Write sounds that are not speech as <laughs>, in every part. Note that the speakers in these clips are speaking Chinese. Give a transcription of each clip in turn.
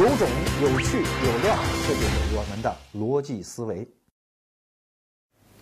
有种、有趣、有料，这就是我们的逻辑思维。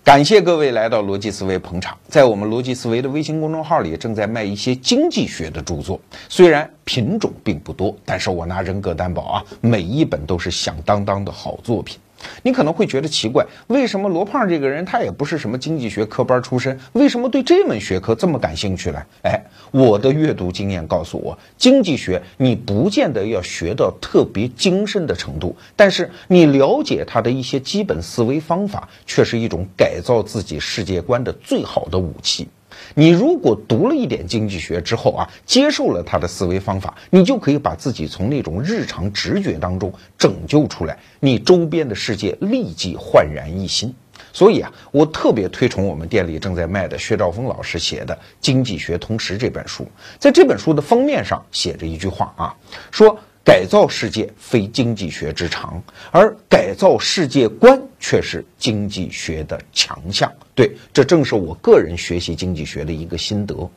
感谢各位来到逻辑思维捧场。在我们逻辑思维的微信公众号里，正在卖一些经济学的著作，虽然品种并不多，但是我拿人格担保啊，每一本都是响当当的好作品。你可能会觉得奇怪，为什么罗胖这个人他也不是什么经济学科班出身，为什么对这门学科这么感兴趣呢？哎，我的阅读经验告诉我，经济学你不见得要学到特别精深的程度，但是你了解它的一些基本思维方法，却是一种改造自己世界观的最好的武器。你如果读了一点经济学之后啊，接受了他的思维方法，你就可以把自己从那种日常直觉当中拯救出来，你周边的世界立即焕然一新。所以啊，我特别推崇我们店里正在卖的薛兆丰老师写的《经济学通识》这本书。在这本书的封面上写着一句话啊，说。改造世界非经济学之长，而改造世界观却是经济学的强项。对，这正是我个人学习经济学的一个心得。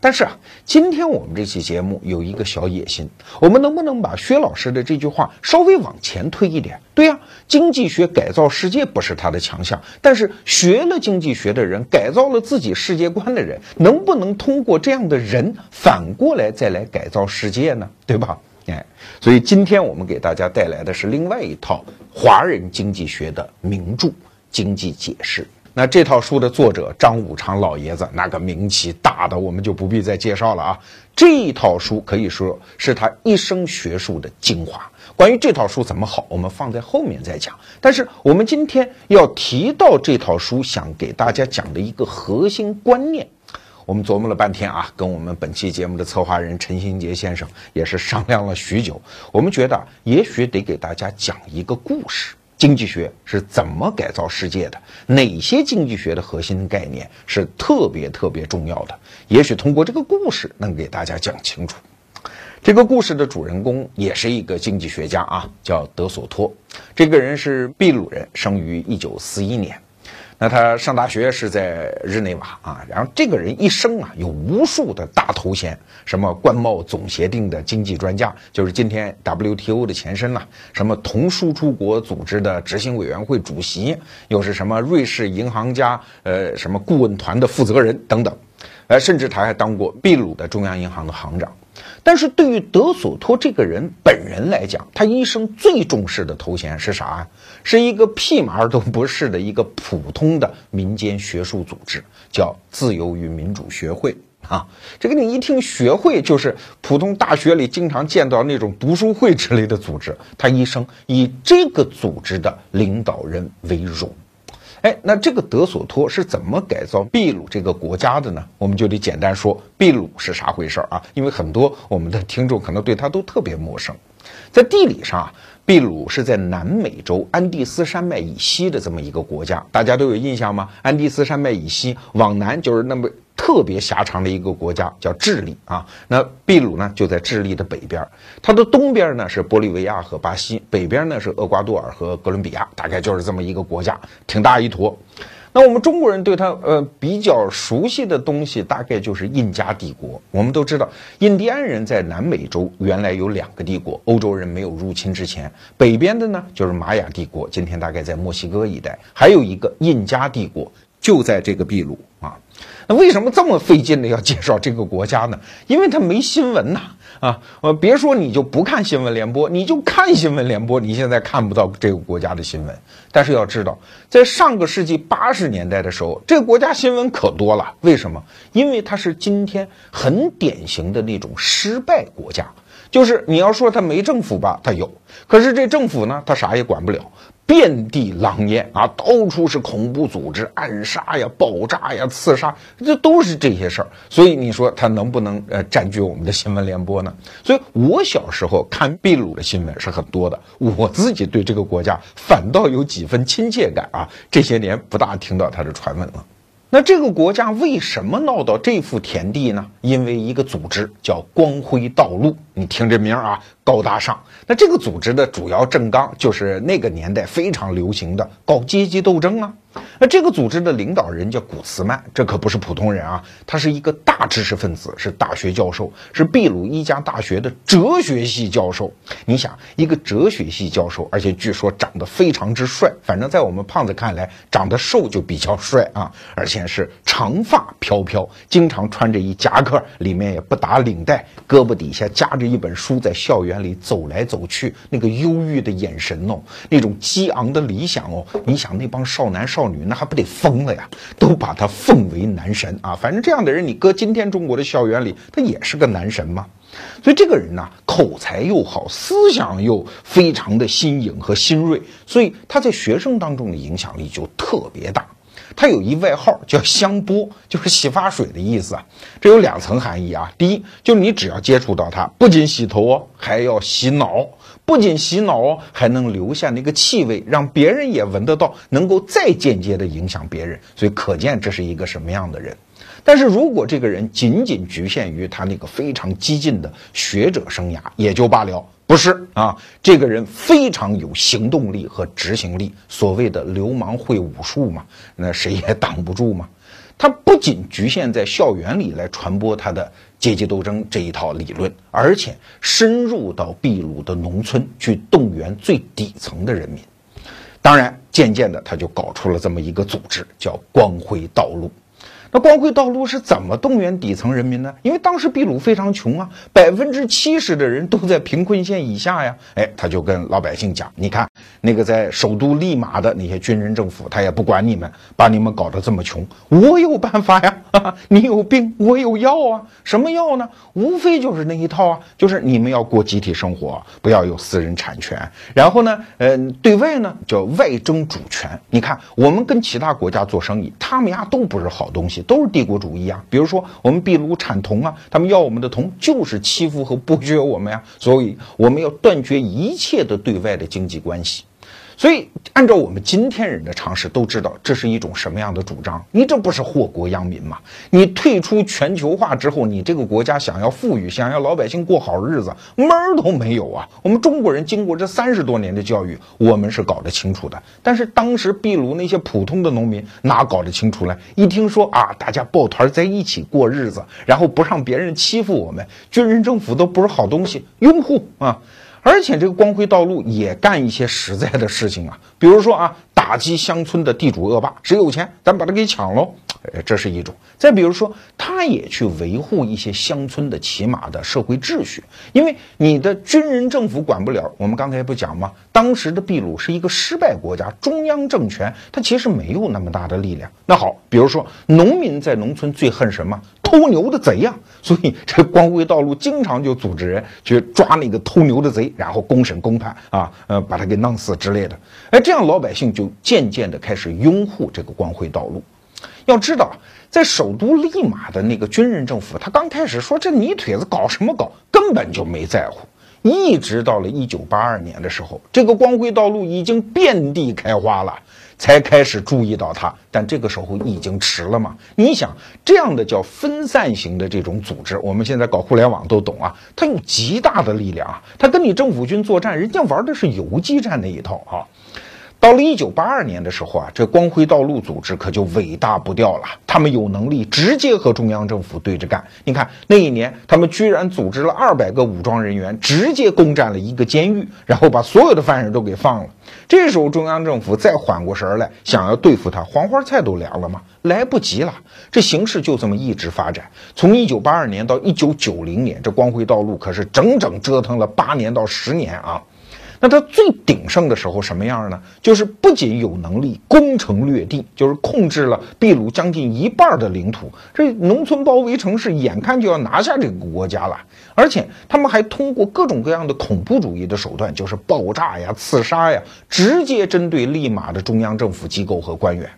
但是啊，今天我们这期节目有一个小野心，我们能不能把薛老师的这句话稍微往前推一点？对呀，经济学改造世界不是他的强项，但是学了经济学的人，改造了自己世界观的人，能不能通过这样的人反过来再来改造世界呢？对吧？哎，所以今天我们给大家带来的是另外一套华人经济学的名著《经济解释》。那这套书的作者张五常老爷子，那个名气大的我们就不必再介绍了啊。这一套书可以说是他一生学术的精华。关于这套书怎么好，我们放在后面再讲。但是我们今天要提到这套书，想给大家讲的一个核心观念。我们琢磨了半天啊，跟我们本期节目的策划人陈新杰先生也是商量了许久。我们觉得，也许得给大家讲一个故事：经济学是怎么改造世界的？哪些经济学的核心概念是特别特别重要的？也许通过这个故事能给大家讲清楚。这个故事的主人公也是一个经济学家啊，叫德索托。这个人是秘鲁人，生于一九四一年。那他上大学是在日内瓦啊，然后这个人一生啊有无数的大头衔，什么关贸总协定的经济专家，就是今天 WTO 的前身了；什么同输出国组织的执行委员会主席，又是什么瑞士银行家呃什么顾问团的负责人等等，呃，甚至他还当过秘鲁的中央银行的行长。但是对于德索托这个人本人来讲，他一生最重视的头衔是啥啊？是一个屁毛都不是的一个普通的民间学术组织，叫自由与民主学会啊。这个你一听学会，就是普通大学里经常见到那种读书会之类的组织。他一生以这个组织的领导人为荣。哎，那这个德索托是怎么改造秘鲁这个国家的呢？我们就得简单说秘鲁是啥回事儿啊？因为很多我们的听众可能对他都特别陌生。在地理上啊，秘鲁是在南美洲安第斯山脉以西的这么一个国家，大家都有印象吗？安第斯山脉以西往南就是那么。特别狭长的一个国家叫智利啊，那秘鲁呢就在智利的北边，它的东边呢是玻利维亚和巴西，北边呢是厄瓜多尔和哥伦比亚，大概就是这么一个国家，挺大一坨。那我们中国人对它呃比较熟悉的东西，大概就是印加帝国。我们都知道，印第安人在南美洲原来有两个帝国，欧洲人没有入侵之前，北边的呢就是玛雅帝国，今天大概在墨西哥一带，还有一个印加帝国，就在这个秘鲁啊。为什么这么费劲的要介绍这个国家呢？因为它没新闻呐！啊，呃，别说你就不看新闻联播，你就看新闻联播，你现在看不到这个国家的新闻。但是要知道，在上个世纪八十年代的时候，这个国家新闻可多了。为什么？因为它是今天很典型的那种失败国家。就是你要说他没政府吧，他有；可是这政府呢，他啥也管不了。遍地狼烟啊，到处是恐怖组织暗杀呀、爆炸呀、刺杀，这都是这些事儿。所以你说他能不能呃占据我们的新闻联播呢？所以我小时候看秘鲁的新闻是很多的，我自己对这个国家反倒有几分亲切感啊。这些年不大听到他的传闻了。那这个国家为什么闹到这副田地呢？因为一个组织叫光辉道路，你听这名儿啊，高大上。那这个组织的主要政纲就是那个年代非常流行的搞阶级斗争啊。那这个组织的领导人叫古茨曼，这可不是普通人啊，他是一个大知识分子，是大学教授，是秘鲁一家大学的哲学系教授。你想，一个哲学系教授，而且据说长得非常之帅，反正在我们胖子看来，长得瘦就比较帅啊，而且是长发飘飘，经常穿着一夹克，里面也不打领带，胳膊底下夹着一本书，在校园里走来走去，那个忧郁的眼神哦，那种激昂的理想哦，你想那帮少男。少女那还不得疯了呀？都把他奉为男神啊！反正这样的人，你搁今天中国的校园里，他也是个男神嘛。所以这个人呢，口才又好，思想又非常的新颖和新锐，所以他在学生当中的影响力就特别大。他有一外号叫香波，<laughs> 就是洗发水的意思啊。这有两层含义啊。第一，就是你只要接触到它，不仅洗头哦，还要洗脑。不仅洗脑哦，还能留下那个气味，让别人也闻得到，能够再间接的影响别人。所以可见这是一个什么样的人。但是如果这个人仅仅局限于他那个非常激进的学者生涯，也就罢了。不是啊，这个人非常有行动力和执行力。所谓的流氓会武术嘛，那谁也挡不住嘛。他不仅局限在校园里来传播他的。阶级斗争这一套理论，而且深入到秘鲁的农村去动员最底层的人民。当然，渐渐的他就搞出了这么一个组织，叫光辉道路。那光辉道路是怎么动员底层人民呢？因为当时秘鲁非常穷啊，百分之七十的人都在贫困线以下呀。哎，他就跟老百姓讲：“你看，那个在首都利马的那些军人政府，他也不管你们，把你们搞得这么穷。我有办法呀！<laughs> 你有病，我有药啊！什么药呢？无非就是那一套啊，就是你们要过集体生活，不要有私人产权。然后呢，呃，对外呢叫外争主权。你看，我们跟其他国家做生意，他们家都不是好东西。”都是帝国主义啊！比如说，我们秘鲁产铜啊，他们要我们的铜，就是欺负和剥削我们呀。所以，我们要断绝一切的对外的经济关系。所以，按照我们今天人的常识都知道，这是一种什么样的主张？你这不是祸国殃民吗？你退出全球化之后，你这个国家想要富裕，想要老百姓过好日子，门儿都没有啊！我们中国人经过这三十多年的教育，我们是搞得清楚的。但是当时秘鲁那些普通的农民哪搞得清楚呢？一听说啊，大家抱团在一起过日子，然后不让别人欺负我们，军人政府都不是好东西，拥护啊！而且这个光辉道路也干一些实在的事情啊，<laughs> 比如说啊，打击乡村的地主恶霸，谁有钱，咱把他给抢喽，呃，这是一种。再比如说，他也去维护一些乡村的起码的社会秩序，因为你的军人政府管不了。我们刚才不讲吗？当时的秘鲁是一个失败国家，中央政权它其实没有那么大的力量。那好，比如说农民在农村最恨什么？偷牛的贼呀，所以这光辉道路经常就组织人去抓那个偷牛的贼，然后公审公判啊，呃，把他给弄死之类的。哎，这样老百姓就渐渐的开始拥护这个光辉道路。要知道，在首都利马的那个军人政府，他刚开始说这泥腿子搞什么搞，根本就没在乎。一直到了一九八二年的时候，这个光辉道路已经遍地开花了。才开始注意到他，但这个时候已经迟了嘛？你想，这样的叫分散型的这种组织，我们现在搞互联网都懂啊，它有极大的力量啊，它跟你政府军作战，人家玩的是游击战那一套啊。到了一九八二年的时候啊，这光辉道路组织可就伟大不掉了。他们有能力直接和中央政府对着干。你看那一年，他们居然组织了二百个武装人员，直接攻占了一个监狱，然后把所有的犯人都给放了。这时候中央政府再缓过神来，想要对付他，黄花菜都凉了吗？来不及了。这形势就这么一直发展，从一九八二年到一九九零年，这光辉道路可是整整折腾了八年到十年啊。那他最鼎盛的时候什么样呢？就是不仅有能力攻城略地，就是控制了秘鲁将近一半的领土，这农村包围城市，眼看就要拿下这个国家了。而且他们还通过各种各样的恐怖主义的手段，就是爆炸呀、刺杀呀，直接针对利马的中央政府机构和官员。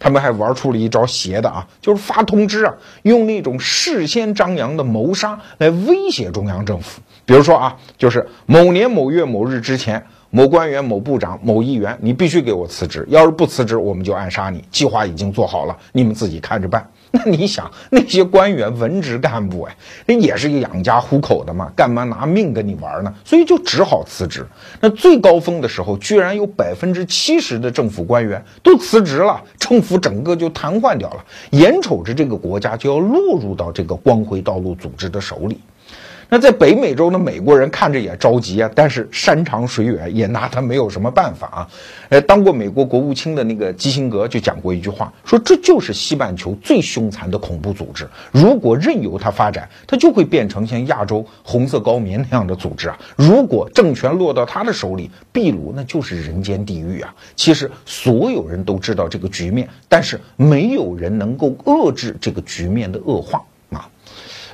他们还玩出了一招邪的啊，就是发通知啊，用那种事先张扬的谋杀来威胁中央政府。比如说啊，就是某年某月某日之前，某官员、某部长、某议员，你必须给我辞职，要是不辞职，我们就暗杀你。计划已经做好了，你们自己看着办。<laughs> 那你想，那些官员、文职干部，哎，那也是养家糊口的嘛，干嘛拿命跟你玩呢？所以就只好辞职。那最高峰的时候，居然有百分之七十的政府官员都辞职了，政府整个就瘫痪掉了，眼瞅着这个国家就要落入到这个光辉道路组织的手里。那在北美洲的美国人看着也着急啊，但是山长水远也拿他没有什么办法啊。呃，当过美国国务卿的那个基辛格就讲过一句话，说这就是西半球最凶残的恐怖组织。如果任由它发展，它就会变成像亚洲红色高棉那样的组织啊。如果政权落到他的手里，秘鲁那就是人间地狱啊。其实所有人都知道这个局面，但是没有人能够遏制这个局面的恶化。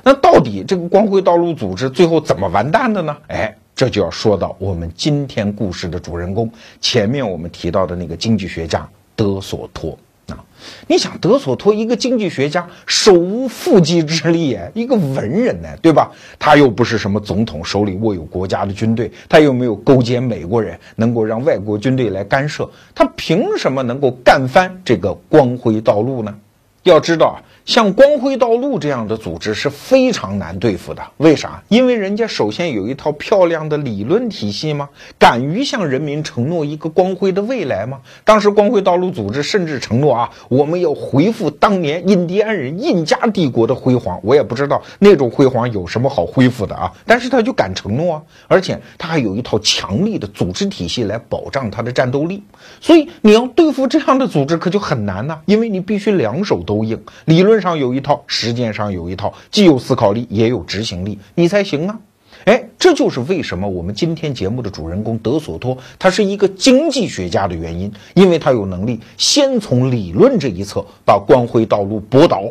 那到底这个光辉道路组织最后怎么完蛋的呢？哎，这就要说到我们今天故事的主人公，前面我们提到的那个经济学家德索托啊。你想，德索托一个经济学家，手无缚鸡之力，哎，一个文人呢，对吧？他又不是什么总统，手里握有国家的军队，他又没有勾结美国人，能够让外国军队来干涉，他凭什么能够干翻这个光辉道路呢？要知道。像光辉道路这样的组织是非常难对付的，为啥？因为人家首先有一套漂亮的理论体系吗？敢于向人民承诺一个光辉的未来吗？当时光辉道路组织甚至承诺啊，我们要恢复当年印第安人印加帝国的辉煌。我也不知道那种辉煌有什么好恢复的啊，但是他就敢承诺啊，而且他还有一套强力的组织体系来保障他的战斗力。所以你要对付这样的组织可就很难呐，因为你必须两手都硬，理论。上有一套，实践上有一套，既有思考力，也有执行力，你才行啊！哎，这就是为什么我们今天节目的主人公德索托，他是一个经济学家的原因，因为他有能力先从理论这一侧把光辉道路驳倒。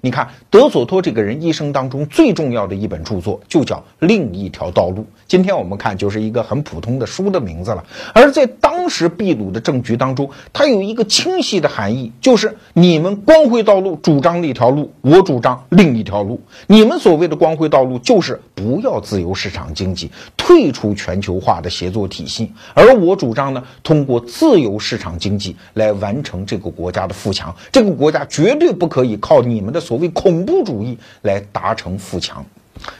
你看，德索托这个人一生当中最重要的一本著作就叫《另一条道路》。今天我们看就是一个很普通的书的名字了。而在当时秘鲁的政局当中，它有一个清晰的含义，就是你们光辉道路主张一条路，我主张另一条路。你们所谓的光辉道路，就是不要自由市场经济，退出全球化的协作体系。而我主张呢，通过自由市场经济来完成这个国家的富强。这个国家绝对不可以靠你们的。所谓恐怖主义来达成富强，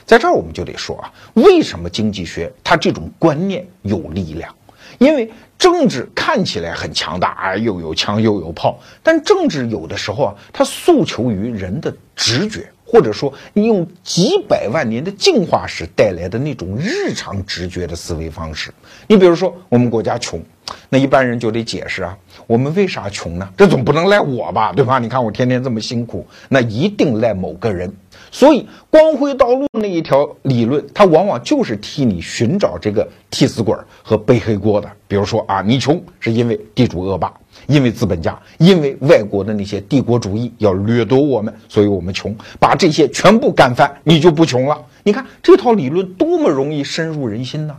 在这儿我们就得说啊，为什么经济学它这种观念有力量？因为政治看起来很强大啊，又有枪又有炮，但政治有的时候啊，它诉求于人的直觉，或者说你用几百万年的进化史带来的那种日常直觉的思维方式。你比如说，我们国家穷。那一般人就得解释啊，我们为啥穷呢？这总不能赖我吧，对吧？你看我天天这么辛苦，那一定赖某个人。所以光辉道路那一条理论，它往往就是替你寻找这个替死鬼和背黑锅的。比如说啊，你穷是因为地主恶霸，因为资本家，因为外国的那些帝国主义要掠夺我们，所以我们穷。把这些全部干翻，你就不穷了。你看这套理论多么容易深入人心呢？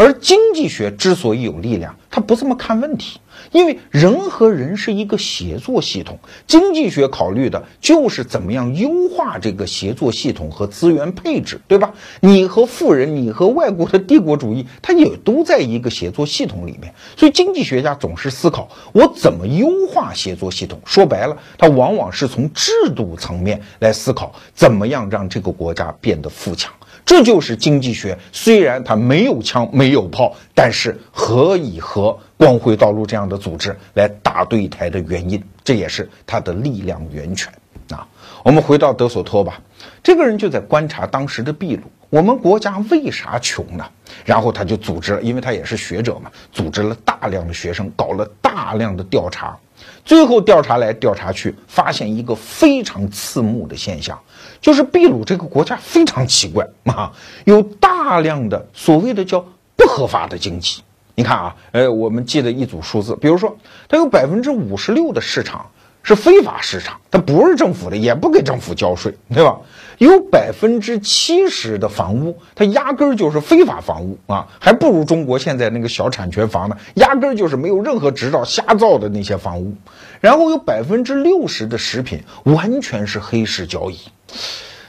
而经济学之所以有力量，它不这么看问题，因为人和人是一个协作系统。经济学考虑的就是怎么样优化这个协作系统和资源配置，对吧？你和富人，你和外国的帝国主义，它也都在一个协作系统里面。所以经济学家总是思考我怎么优化协作系统。说白了，它往往是从制度层面来思考，怎么样让这个国家变得富强。这就是经济学，虽然它没有枪没有炮，但是何以和光辉道路这样的组织来打对台的原因，这也是它的力量源泉啊。我们回到德索托吧，这个人就在观察当时的秘鲁，我们国家为啥穷呢？然后他就组织了，因为他也是学者嘛，组织了大量的学生，搞了大量的调查，最后调查来调查去，发现一个非常刺目的现象。就是秘鲁这个国家非常奇怪啊，有大量的所谓的叫不合法的经济。你看啊，呃，我们记得一组数字，比如说，它有百分之五十六的市场是非法市场，它不是政府的，也不给政府交税，对吧？有百分之七十的房屋，它压根儿就是非法房屋啊，还不如中国现在那个小产权房呢，压根儿就是没有任何执照瞎造的那些房屋。然后有百分之六十的食品完全是黑市交易。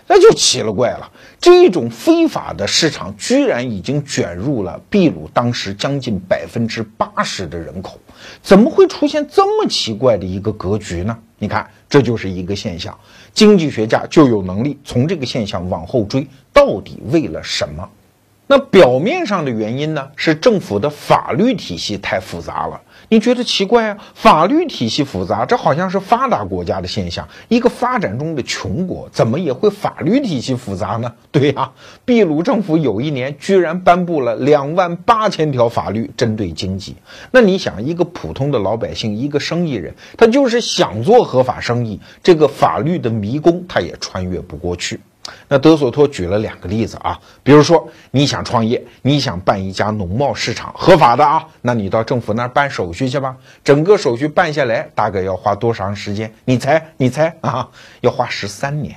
那就奇了怪了，这种非法的市场居然已经卷入了秘鲁当时将近百分之八十的人口，怎么会出现这么奇怪的一个格局呢？你看，这就是一个现象。经济学家就有能力从这个现象往后追，到底为了什么？那表面上的原因呢，是政府的法律体系太复杂了。你觉得奇怪啊？法律体系复杂，这好像是发达国家的现象。一个发展中的穷国，怎么也会法律体系复杂呢？对呀，秘鲁政府有一年居然颁布了两万八千条法律针对经济。那你想，一个普通的老百姓，一个生意人，他就是想做合法生意，这个法律的迷宫他也穿越不过去。那德索托举了两个例子啊，比如说你想创业，你想办一家农贸市场，合法的啊，那你到政府那儿办手续去吧。整个手续办下来大概要花多长时间？你猜？你猜啊？要花十三年。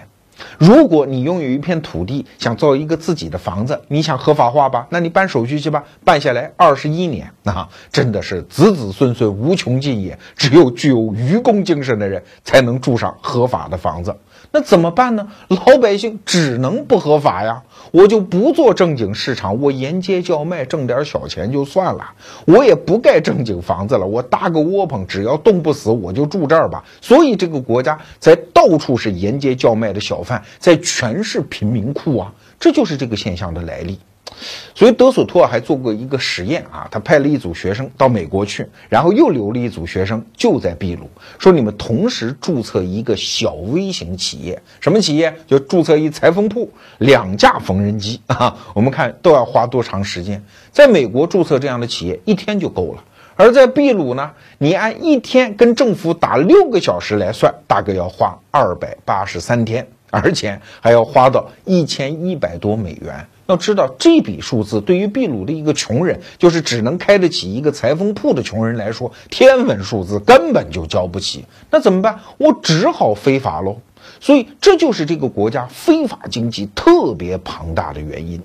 如果你拥有一片土地，想造一个自己的房子，你想合法化吧？那你办手续去吧，办下来二十一年啊，真的是子子孙孙无穷尽也。只有具有愚公精神的人才能住上合法的房子。那怎么办呢？老百姓只能不合法呀！我就不做正经市场，我沿街叫卖，挣点小钱就算了。我也不盖正经房子了，我搭个窝棚，只要冻不死，我就住这儿吧。所以这个国家在到处是沿街叫卖的小贩，在全是贫民窟啊！这就是这个现象的来历。所以德索托还做过一个实验啊，他派了一组学生到美国去，然后又留了一组学生就在秘鲁，说你们同时注册一个小微型企业，什么企业？就注册一裁缝铺，两架缝纫机啊。我们看都要花多长时间？在美国注册这样的企业一天就够了，而在秘鲁呢，你按一天跟政府打六个小时来算，大概要花二百八十三天，而且还要花到一千一百多美元。要知道这笔数字对于秘鲁的一个穷人，就是只能开得起一个裁缝铺的穷人来说，天文数字根本就交不起。那怎么办？我只好非法喽。所以这就是这个国家非法经济特别庞大的原因。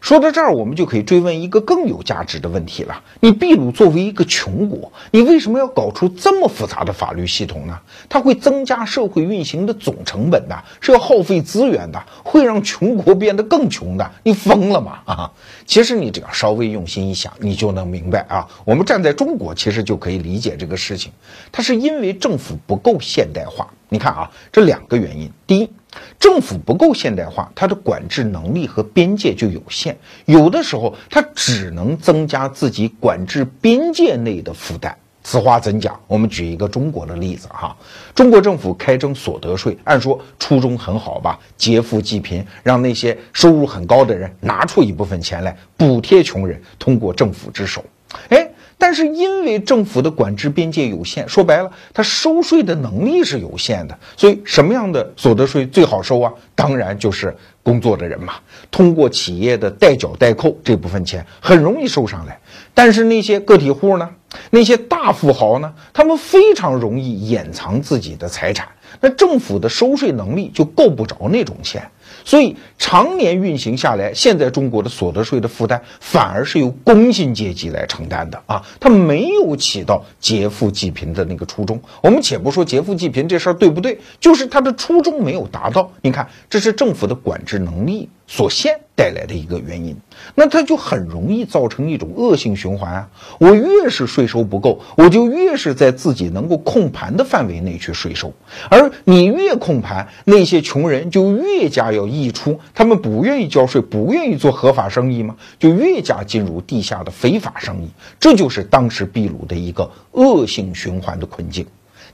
说到这儿，我们就可以追问一个更有价值的问题了：你秘鲁作为一个穷国，你为什么要搞出这么复杂的法律系统呢？它会增加社会运行的总成本的，是要耗费资源的，会让穷国变得更穷的。你疯了吗？啊！其实你只要稍微用心一想，你就能明白啊。我们站在中国，其实就可以理解这个事情。它是因为政府不够现代化。你看啊，这两个原因：第一，政府不够现代化，它的管制能力和边界就有限，有的时候它只能增加自己管制边界内的负担。此话怎讲？我们举一个中国的例子哈，中国政府开征所得税，按说初衷很好吧，劫富济贫，让那些收入很高的人拿出一部分钱来补贴穷人，通过政府之手，哎。但是因为政府的管制边界有限，说白了，它收税的能力是有限的，所以什么样的所得税最好收啊？当然就是工作的人嘛，通过企业的代缴代扣这部分钱很容易收上来。但是那些个体户呢？那些大富豪呢？他们非常容易掩藏自己的财产，那政府的收税能力就够不着那种钱。所以常年运行下来，现在中国的所得税的负担反而是由工薪阶级来承担的啊，它没有起到劫富济贫的那个初衷。我们且不说劫富济贫这事儿对不对，就是它的初衷没有达到。你看，这是政府的管制能力所限带来的一个原因，那它就很容易造成一种恶性循环啊。我越是税收不够，我就越是在自己能够控盘的范围内去税收，而你越控盘，那些穷人就越加要。溢出，他们不愿意交税，不愿意做合法生意吗？就越加进入地下的非法生意，这就是当时秘鲁的一个恶性循环的困境。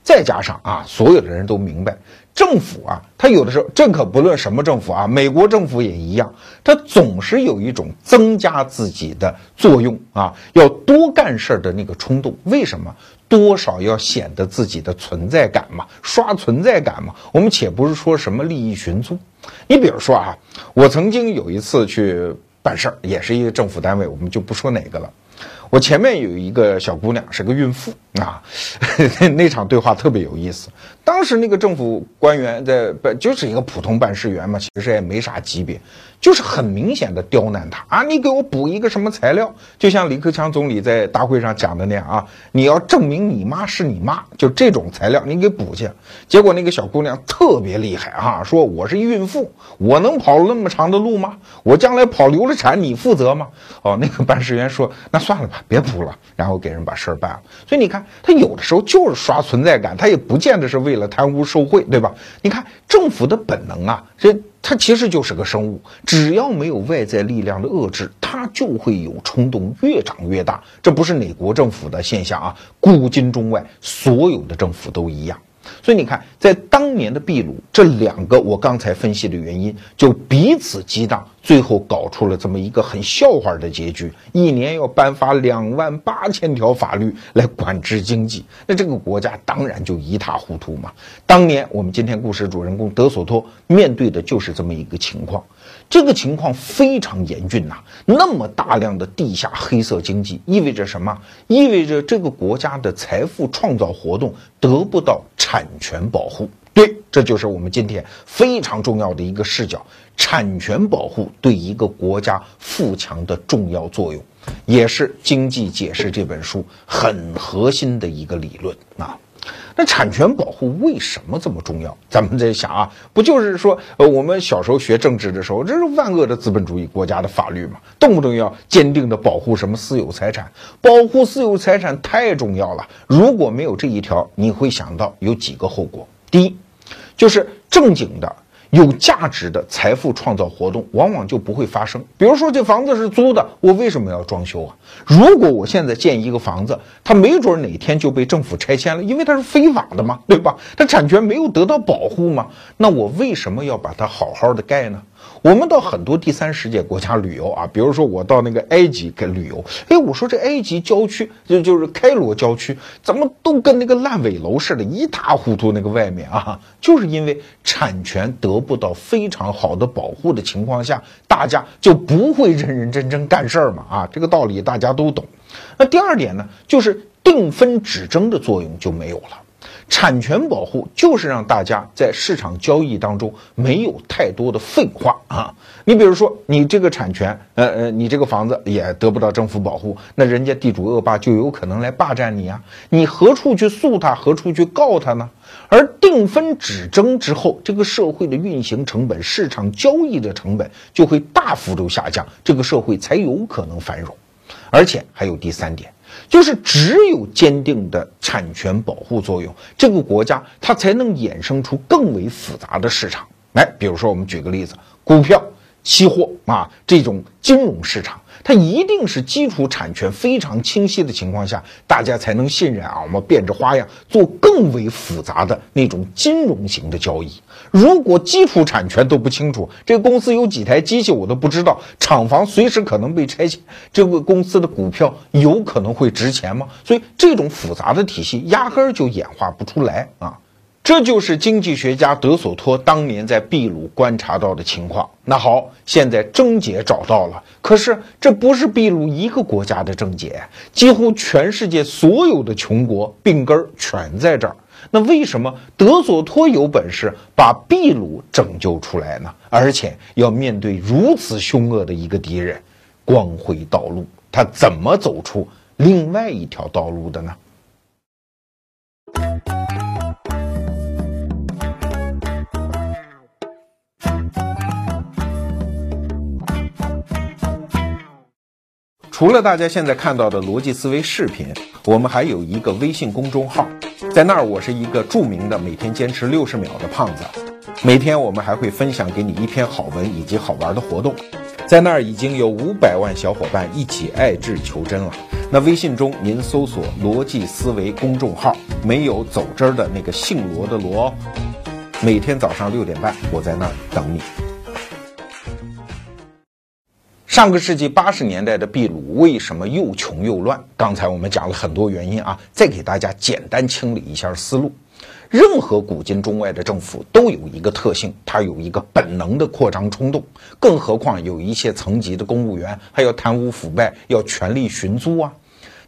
再加上啊，所有的人都明白，政府啊，他有的时候，这可不论什么政府啊，美国政府也一样，他总是有一种增加自己的作用啊，要多干事儿的那个冲动。为什么？多少要显得自己的存在感嘛，刷存在感嘛。我们且不是说什么利益寻租。你比如说啊，我曾经有一次去办事儿，也是一个政府单位，我们就不说哪个了。我前面有一个小姑娘，是个孕妇啊，<laughs> <laughs> 那场对话特别有意思。当时那个政府官员在办，就是一个普通办事员嘛，其实也没啥级别，就是很明显的刁难他啊！你给我补一个什么材料？就像李克强总理在大会上讲的那样啊，你要证明你妈是你妈，就这种材料你给补去。结果那个小姑娘特别厉害啊，说我是孕妇，我能跑那么长的路吗？我将来跑流了产，你负责吗？哦，那个办事员说，那算了吧，别补了，然后给人把事儿办了。所以你看，他有的时候就是刷存在感，他也不见得是为了贪污受贿，对吧？你看政府的本能啊，这它其实就是个生物，只要没有外在力量的遏制，它就会有冲动越长越大。这不是哪国政府的现象啊，古今中外所有的政府都一样。所以你看，在当年的秘鲁，这两个我刚才分析的原因就彼此激荡，最后搞出了这么一个很笑话的结局：一年要颁发两万八千条法律来管制经济，那这个国家当然就一塌糊涂嘛。当年我们今天故事主人公德索托面对的就是这么一个情况。这个情况非常严峻呐，那么大量的地下黑色经济意味着什么？意味着这个国家的财富创造活动得不到产权保护。对，这就是我们今天非常重要的一个视角：产权保护对一个国家富强的重要作用，也是《经济解释》这本书很核心的一个理论啊。那产权保护为什么这么重要？咱们在想啊，不就是说，呃，我们小时候学政治的时候，这是万恶的资本主义国家的法律嘛，动不动要坚定的保护什么私有财产，保护私有财产太重要了。如果没有这一条，你会想到有几个后果。第一，就是正经的。有价值的财富创造活动往往就不会发生。比如说，这房子是租的，我为什么要装修啊？如果我现在建一个房子，它没准哪天就被政府拆迁了，因为它是非法的嘛，对吧？它产权没有得到保护嘛，那我为什么要把它好好的盖呢？我们到很多第三世界国家旅游啊，比如说我到那个埃及给旅游，哎，我说这埃及郊区就就是开罗郊区，怎么都跟那个烂尾楼似的，一塌糊涂。那个外面啊，就是因为产权得不到非常好的保护的情况下，大家就不会认认真真干事儿嘛。啊，这个道理大家都懂。那第二点呢，就是定分止争的作用就没有了。产权保护就是让大家在市场交易当中没有太多的废话啊！你比如说，你这个产权，呃呃，你这个房子也得不到政府保护，那人家地主恶霸就有可能来霸占你啊！你何处去诉他，何处去告他呢？而定分止争之后，这个社会的运行成本、市场交易的成本就会大幅度下降，这个社会才有可能繁荣。而且还有第三点。就是只有坚定的产权保护作用，这个国家它才能衍生出更为复杂的市场。来，比如说我们举个例子，股票、期货啊这种金融市场。它一定是基础产权非常清晰的情况下，大家才能信任啊。我们变着花样做更为复杂的那种金融型的交易。如果基础产权都不清楚，这个公司有几台机器我都不知道，厂房随时可能被拆迁，这个公司的股票有可能会值钱吗？所以这种复杂的体系压根儿就演化不出来啊。这就是经济学家德索托当年在秘鲁观察到的情况。那好，现在症结找到了，可是这不是秘鲁一个国家的症结，几乎全世界所有的穷国病根儿全在这儿。那为什么德索托有本事把秘鲁拯救出来呢？而且要面对如此凶恶的一个敌人，光辉道路，他怎么走出另外一条道路的呢？除了大家现在看到的逻辑思维视频，我们还有一个微信公众号，在那儿我是一个著名的每天坚持六十秒的胖子。每天我们还会分享给你一篇好文以及好玩的活动，在那儿已经有五百万小伙伴一起爱智求真了。那微信中您搜索“逻辑思维”公众号，没有走之儿的那个姓罗的罗。每天早上六点半，我在那儿等你。上个世纪八十年代的秘鲁为什么又穷又乱？刚才我们讲了很多原因啊，再给大家简单清理一下思路。任何古今中外的政府都有一个特性，它有一个本能的扩张冲动，更何况有一些层级的公务员还要贪污腐败，要权力寻租啊。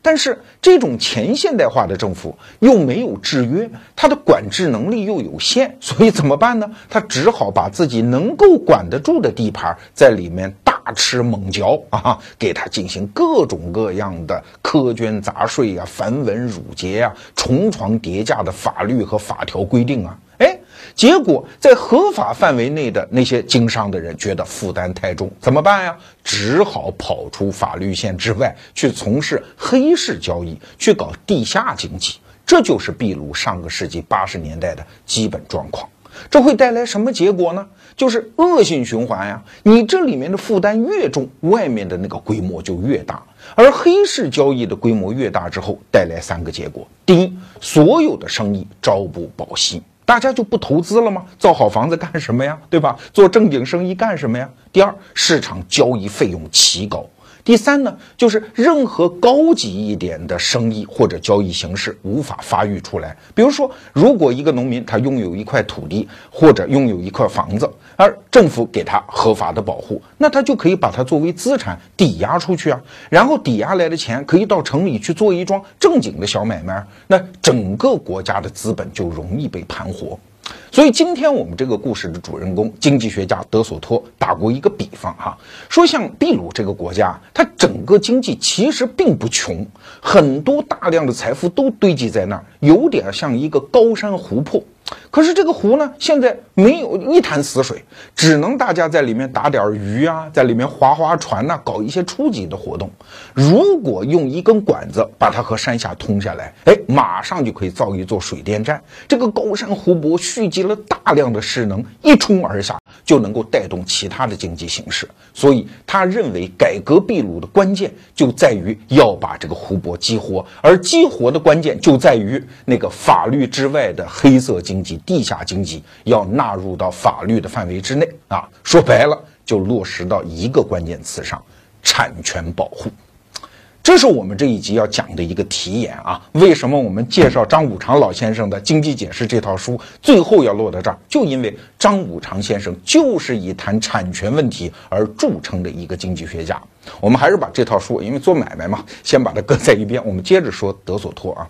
但是这种前现代化的政府又没有制约，它的管制能力又有限，所以怎么办呢？他只好把自己能够管得住的地盘在里面吃猛嚼啊，给他进行各种各样的苛捐杂税啊、繁文缛节啊、重床叠加的法律和法条规定啊。哎，结果在合法范围内的那些经商的人觉得负担太重，怎么办呀？只好跑出法律线之外，去从事黑市交易，去搞地下经济。这就是秘鲁上个世纪八十年代的基本状况。这会带来什么结果呢？就是恶性循环呀！你这里面的负担越重，外面的那个规模就越大。而黑市交易的规模越大之后，带来三个结果：第一，所有的生意朝不保夕，大家就不投资了吗？造好房子干什么呀？对吧？做正经生意干什么呀？第二，市场交易费用奇高。第三呢，就是任何高级一点的生意或者交易形式无法发育出来。比如说，如果一个农民他拥有一块土地或者拥有一块房子，而政府给他合法的保护，那他就可以把它作为资产抵押出去啊，然后抵押来的钱可以到城里去做一桩正经的小买卖，那整个国家的资本就容易被盘活。所以今天我们这个故事的主人公经济学家德索托打过一个比方哈，说像秘鲁这个国家，它整个经济其实并不穷，很多大量的财富都堆积在那儿，有点像一个高山湖泊。可是这个湖呢，现在没有一潭死水，只能大家在里面打点鱼啊，在里面划划船呐，搞一些初级的活动。如果用一根管子把它和山下通下来，哎，马上就可以造一座水电站。这个高山湖泊蓄积了大量的势能，一冲而下，就能够带动其他的经济形势。所以他认为，改革秘鲁的关键就在于要把这个湖泊激活，而激活的关键就在于那个法律之外的黑色。经济地下经济要纳入到法律的范围之内啊，说白了就落实到一个关键词上：产权保护。这是我们这一集要讲的一个题眼啊。为什么我们介绍张五常老先生的《经济解释》这套书，最后要落到这儿？就因为张五常先生就是以谈产权问题而著称的一个经济学家。我们还是把这套书，因为做买卖嘛，先把它搁在一边。我们接着说德索托啊。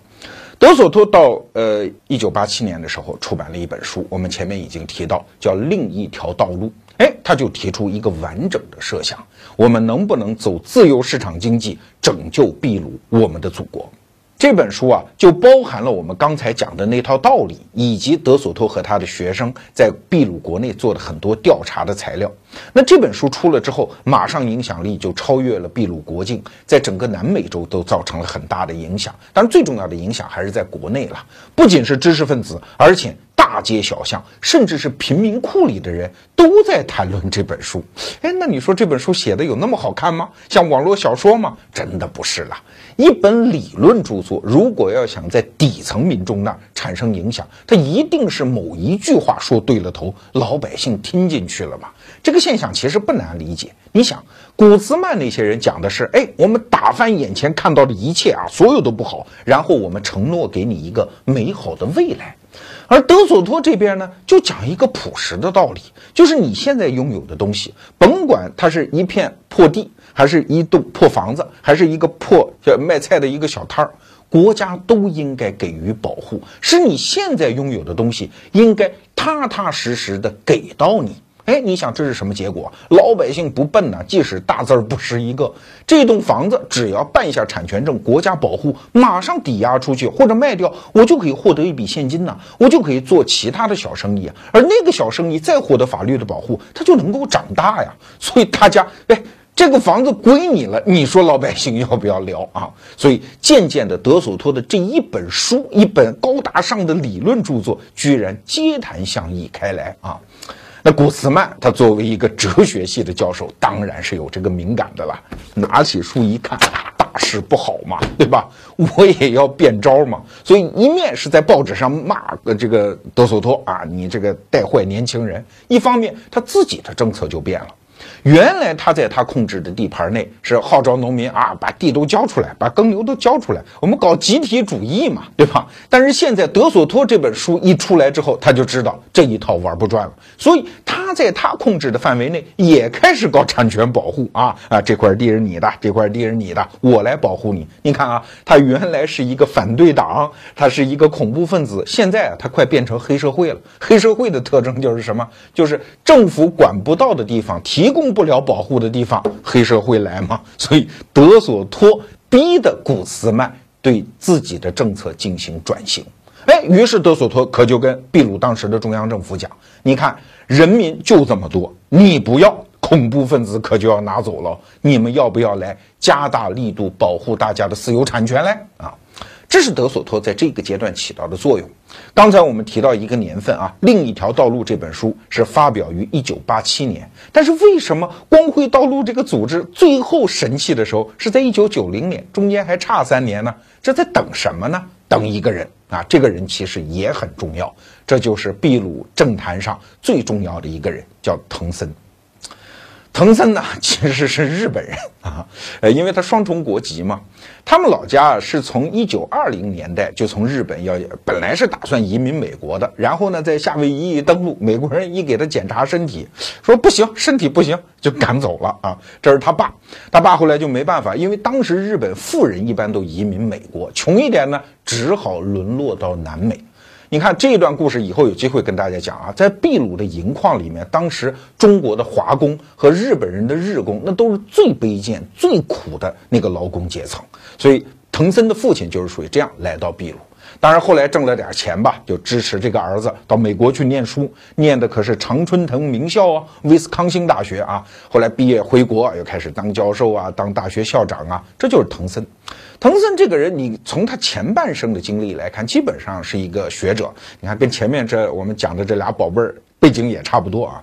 德索托到呃一九八七年的时候出版了一本书，我们前面已经提到，叫《另一条道路》。哎，他就提出一个完整的设想：我们能不能走自由市场经济，拯救秘鲁，我们的祖国？这本书啊，就包含了我们刚才讲的那套道理，以及德索托和他的学生在秘鲁国内做的很多调查的材料。那这本书出了之后，马上影响力就超越了秘鲁国境，在整个南美洲都造成了很大的影响。当然，最重要的影响还是在国内了，不仅是知识分子，而且。大街小巷，甚至是贫民窟里的人都在谈论这本书。哎，那你说这本书写的有那么好看吗？像网络小说吗？真的不是了。一本理论著作，如果要想在底层民众那产生影响，它一定是某一句话说对了头，老百姓听进去了嘛。这个现现象其实不难理解。你想，古兹曼那些人讲的是：哎，我们打翻眼前看到的一切啊，所有都不好，然后我们承诺给你一个美好的未来。而德索托这边呢，就讲一个朴实的道理，就是你现在拥有的东西，甭管它是一片破地，还是一栋破房子，还是一个破卖菜的一个小摊儿，国家都应该给予保护。是你现在拥有的东西，应该踏踏实实的给到你。哎，你想这是什么结果？老百姓不笨呐，即使大字儿不识一个，这栋房子只要办一下产权证，国家保护，马上抵押出去或者卖掉，我就可以获得一笔现金呐，我就可以做其他的小生意啊。而那个小生意再获得法律的保护，它就能够长大呀。所以大家，哎，这个房子归你了，你说老百姓要不要聊啊？所以渐渐的，德索托的这一本书，一本高大上的理论著作，居然街谈巷议开来啊。那古斯曼他作为一个哲学系的教授，当然是有这个敏感的了。拿起书一看，大事不好嘛，对吧？我也要变招嘛。所以一面是在报纸上骂这个德索托啊，你这个带坏年轻人；一方面他自己的政策就变了。原来他在他控制的地盘内是号召农民啊，把地都交出来，把耕牛都交出来，我们搞集体主义嘛，对吧？但是现在德索托这本书一出来之后，他就知道这一套玩不转了，所以他在他控制的范围内也开始搞产权保护啊啊，这块地是你的，这块地是你的，我来保护你。你看啊，他原来是一个反对党，他是一个恐怖分子，现在啊，他快变成黑社会了。黑社会的特征就是什么？就是政府管不到的地方提提供。不了保护的地方，黑社会来嘛？<laughs> 所以德索托逼的古斯曼对自己的政策进行转型。哎，于是德索托可就跟秘鲁当时的中央政府讲：“你看，人民就这么多，你不要，恐怖分子可就要拿走了。你们要不要来加大力度保护大家的私有产权嘞？”啊，这是德索托在这个阶段起到的作用。刚才我们提到一个年份啊，《另一条道路》这本书是发表于一九八七年，但是为什么光辉道路这个组织最后神气的时候是在一九九零年，中间还差三年呢？这在等什么呢？等一个人啊，这个人其实也很重要，这就是秘鲁政坛上最重要的一个人，叫藤森。藤森呢，<laughs> 其实是日本人 <laughs> 啊，呃，因为他双重国籍嘛。他们老家是从一九二零年代就从日本要，本来是打算移民美国的，然后呢，在夏威夷一登陆，美国人一给他检查身体，说不行，身体不行，就赶走了啊。这是他爸，他爸后来就没办法，因为当时日本富人一般都移民美国，穷一点呢，只好沦落到南美。你看这段故事以后有机会跟大家讲啊，在秘鲁的银矿里面，当时中国的华工和日本人的日工，那都是最卑贱、最苦的那个劳工阶层。所以藤森的父亲就是属于这样来到秘鲁。当然后来挣了点钱吧，就支持这个儿子到美国去念书，念的可是常春藤名校啊，威斯康星大学啊。后来毕业回国，又开始当教授啊，当大学校长啊，这就是藤森。藤森这个人，你从他前半生的经历来看，基本上是一个学者。你看，跟前面这我们讲的这俩宝贝儿背景也差不多啊。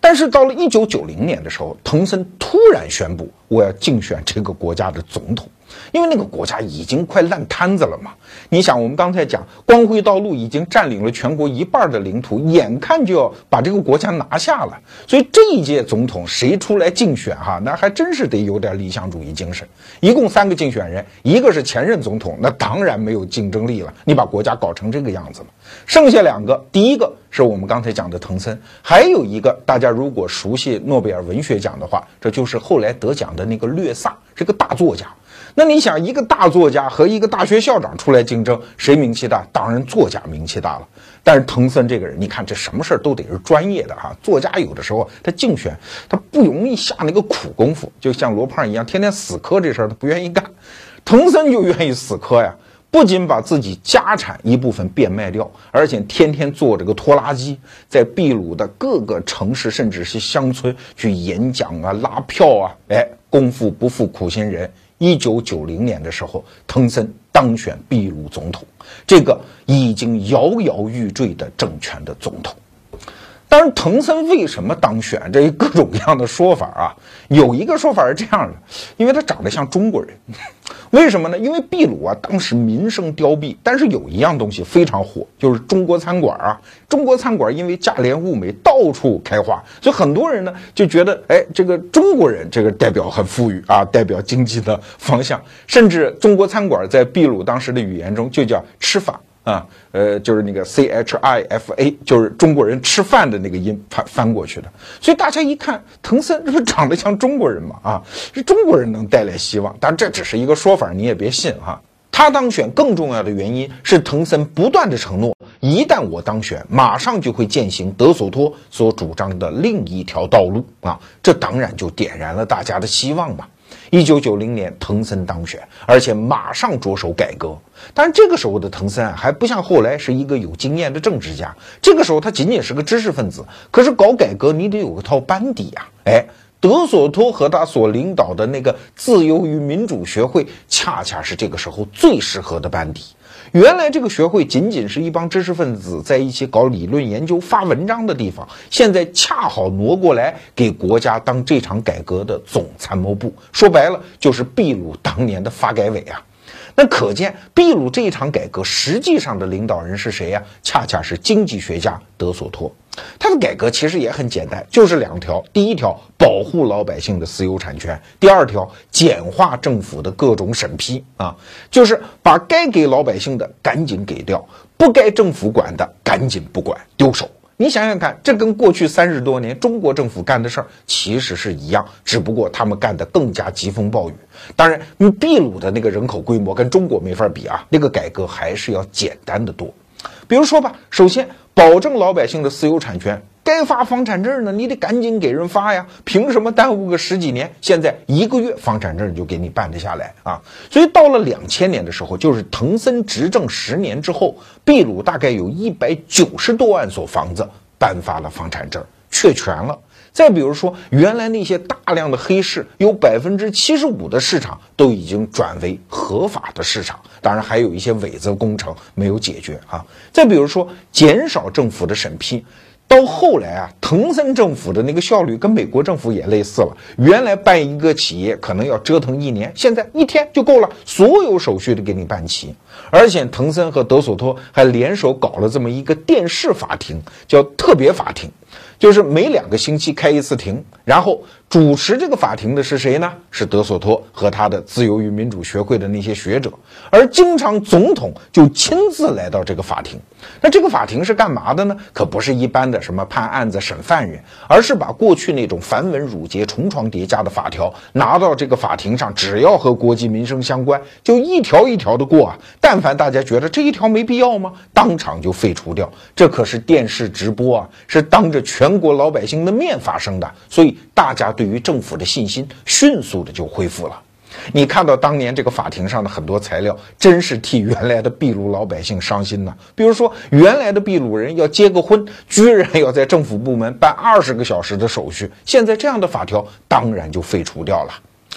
但是到了一九九零年的时候，藤森突然宣布，我要竞选这个国家的总统。因为那个国家已经快烂摊子了嘛，你想，我们刚才讲光辉道路已经占领了全国一半的领土，眼看就要把这个国家拿下了，所以这一届总统谁出来竞选哈，那还真是得有点理想主义精神。一共三个竞选人，一个是前任总统，那当然没有竞争力了，你把国家搞成这个样子了。剩下两个，第一个是我们刚才讲的藤森，还有一个大家如果熟悉诺贝尔文学奖的话，这就是后来得奖的那个略萨，是个大作家。那你想，一个大作家和一个大学校长出来竞争，谁名气大？当然作家名气大了。但是藤森这个人，你看这什么事儿都得是专业的哈。作家有的时候他竞选，他不容易下那个苦功夫，就像罗胖一样，天天死磕这事儿他不愿意干。藤森就愿意死磕呀，不仅把自己家产一部分变卖掉，而且天天坐这个拖拉机，在秘鲁的各个城市甚至是乡村去演讲啊、拉票啊，哎，功夫不负苦心人。一九九零年的时候，藤森当选秘鲁总统，这个已经摇摇欲坠的政权的总统。当然，藤森为什么当选？这各种各样的说法啊。<laughs> 有一个说法是这样的，因为他长得像中国人。<laughs> 为什么呢？因为秘鲁啊，当时民生凋敝，但是有一样东西非常火，就是中国餐馆啊。中国餐馆因为价廉物美，到处开花，所以很多人呢就觉得，哎，这个中国人这个代表很富裕啊，代表经济的方向。甚至中国餐馆在秘鲁当时的语言中就叫吃法。啊，呃，就是那个 C H I F A，就是中国人吃饭的那个音翻翻过去的。所以大家一看，藤森这不长得像中国人吗？啊，是中国人能带来希望，但这只是一个说法，你也别信哈。他当选更重要的原因是藤森不断的承诺，一旦我当选，马上就会践行德索托所主张的另一条道路啊，这当然就点燃了大家的希望嘛。一九九零年，藤森当选，而且马上着手改革。但这个时候的藤森啊，还不像后来是一个有经验的政治家。这个时候他仅仅是个知识分子。可是搞改革，你得有一套班底啊。哎，德索托和他所领导的那个自由与民主学会，恰恰是这个时候最适合的班底。原来这个学会仅仅是一帮知识分子在一起搞理论研究、发文章的地方，现在恰好挪过来给国家当这场改革的总参谋部。说白了，就是秘鲁当年的发改委啊。那可见，秘鲁这一场改革实际上的领导人是谁呀？恰恰是经济学家德索托。他的改革其实也很简单，就是两条：第一条，保护老百姓的私有产权；第二条，简化政府的各种审批啊，就是把该给老百姓的赶紧给掉，不该政府管的赶紧不管，丢手。你想想看，这跟过去三十多年中国政府干的事儿其实是一样，只不过他们干的更加疾风暴雨。当然，秘鲁的那个人口规模跟中国没法比啊，那个改革还是要简单的多。比如说吧，首先保证老百姓的私有产权，该发房产证呢，你得赶紧给人发呀，凭什么耽误个十几年？现在一个月房产证就给你办得下来啊！所以到了两千年的时候，就是滕森执政十年之后，秘鲁大概有一百九十多万所房子颁发了房产证，确权了。再比如说，原来那些大量的黑市，有百分之七十五的市场都已经转为合法的市场，当然还有一些伪造工程没有解决啊。再比如说，减少政府的审批。到后来啊，滕森政府的那个效率跟美国政府也类似了。原来办一个企业可能要折腾一年，现在一天就够了，所有手续都给你办齐。而且滕森和德索托还联手搞了这么一个电视法庭，叫特别法庭。就是每两个星期开一次庭，然后主持这个法庭的是谁呢？是德索托和他的自由与民主学会的那些学者，而经常总统就亲自来到这个法庭。那这个法庭是干嘛的呢？可不是一般的什么判案子、审犯人，而是把过去那种繁文缛节、重床叠加的法条拿到这个法庭上，只要和国计民生相关，就一条一条的过啊。但凡大家觉得这一条没必要吗？当场就废除掉。这可是电视直播啊，是当着全。全国老百姓的面发生的，所以大家对于政府的信心迅速的就恢复了。你看到当年这个法庭上的很多材料，真是替原来的秘鲁老百姓伤心呐。比如说，原来的秘鲁人要结个婚，居然要在政府部门办二十个小时的手续，现在这样的法条当然就废除掉了。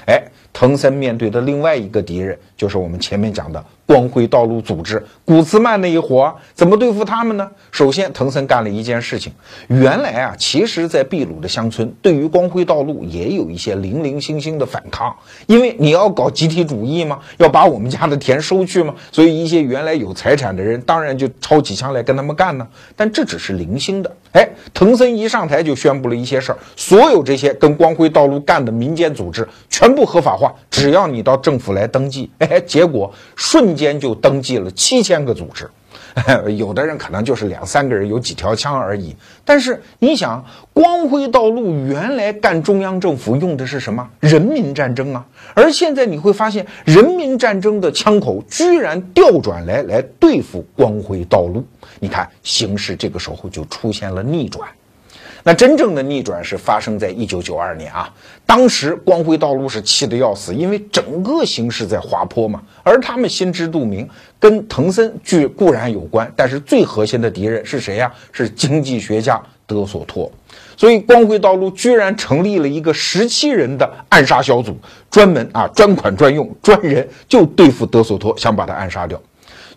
哎，滕森面对的另外一个敌人，就是我们前面讲的。光辉道路组织古兹曼那一伙怎么对付他们呢？首先，滕森干了一件事情。原来啊，其实，在秘鲁的乡村，对于光辉道路也有一些零零星星的反抗，因为你要搞集体主义嘛，要把我们家的田收去嘛，所以一些原来有财产的人，当然就抄起枪来跟他们干呢。但这只是零星的。哎，滕森一上台就宣布了一些事儿，所有这些跟光辉道路干的民间组织全部合法化，只要你到政府来登记。哎，结果瞬。间就登记了七千个组织，有的人可能就是两三个人，有几条枪而已。但是你想，光辉道路原来干中央政府用的是什么？人民战争啊！而现在你会发现，人民战争的枪口居然调转来来对付光辉道路。你看，形势这个时候就出现了逆转。那真正的逆转是发生在一九九二年啊，当时光辉道路是气得要死，因为整个形势在滑坡嘛，而他们心知肚明，跟滕森据固然有关，但是最核心的敌人是谁呀？是经济学家德索托，所以光辉道路居然成立了一个十七人的暗杀小组，专门啊专款专用专人就对付德索托，想把他暗杀掉。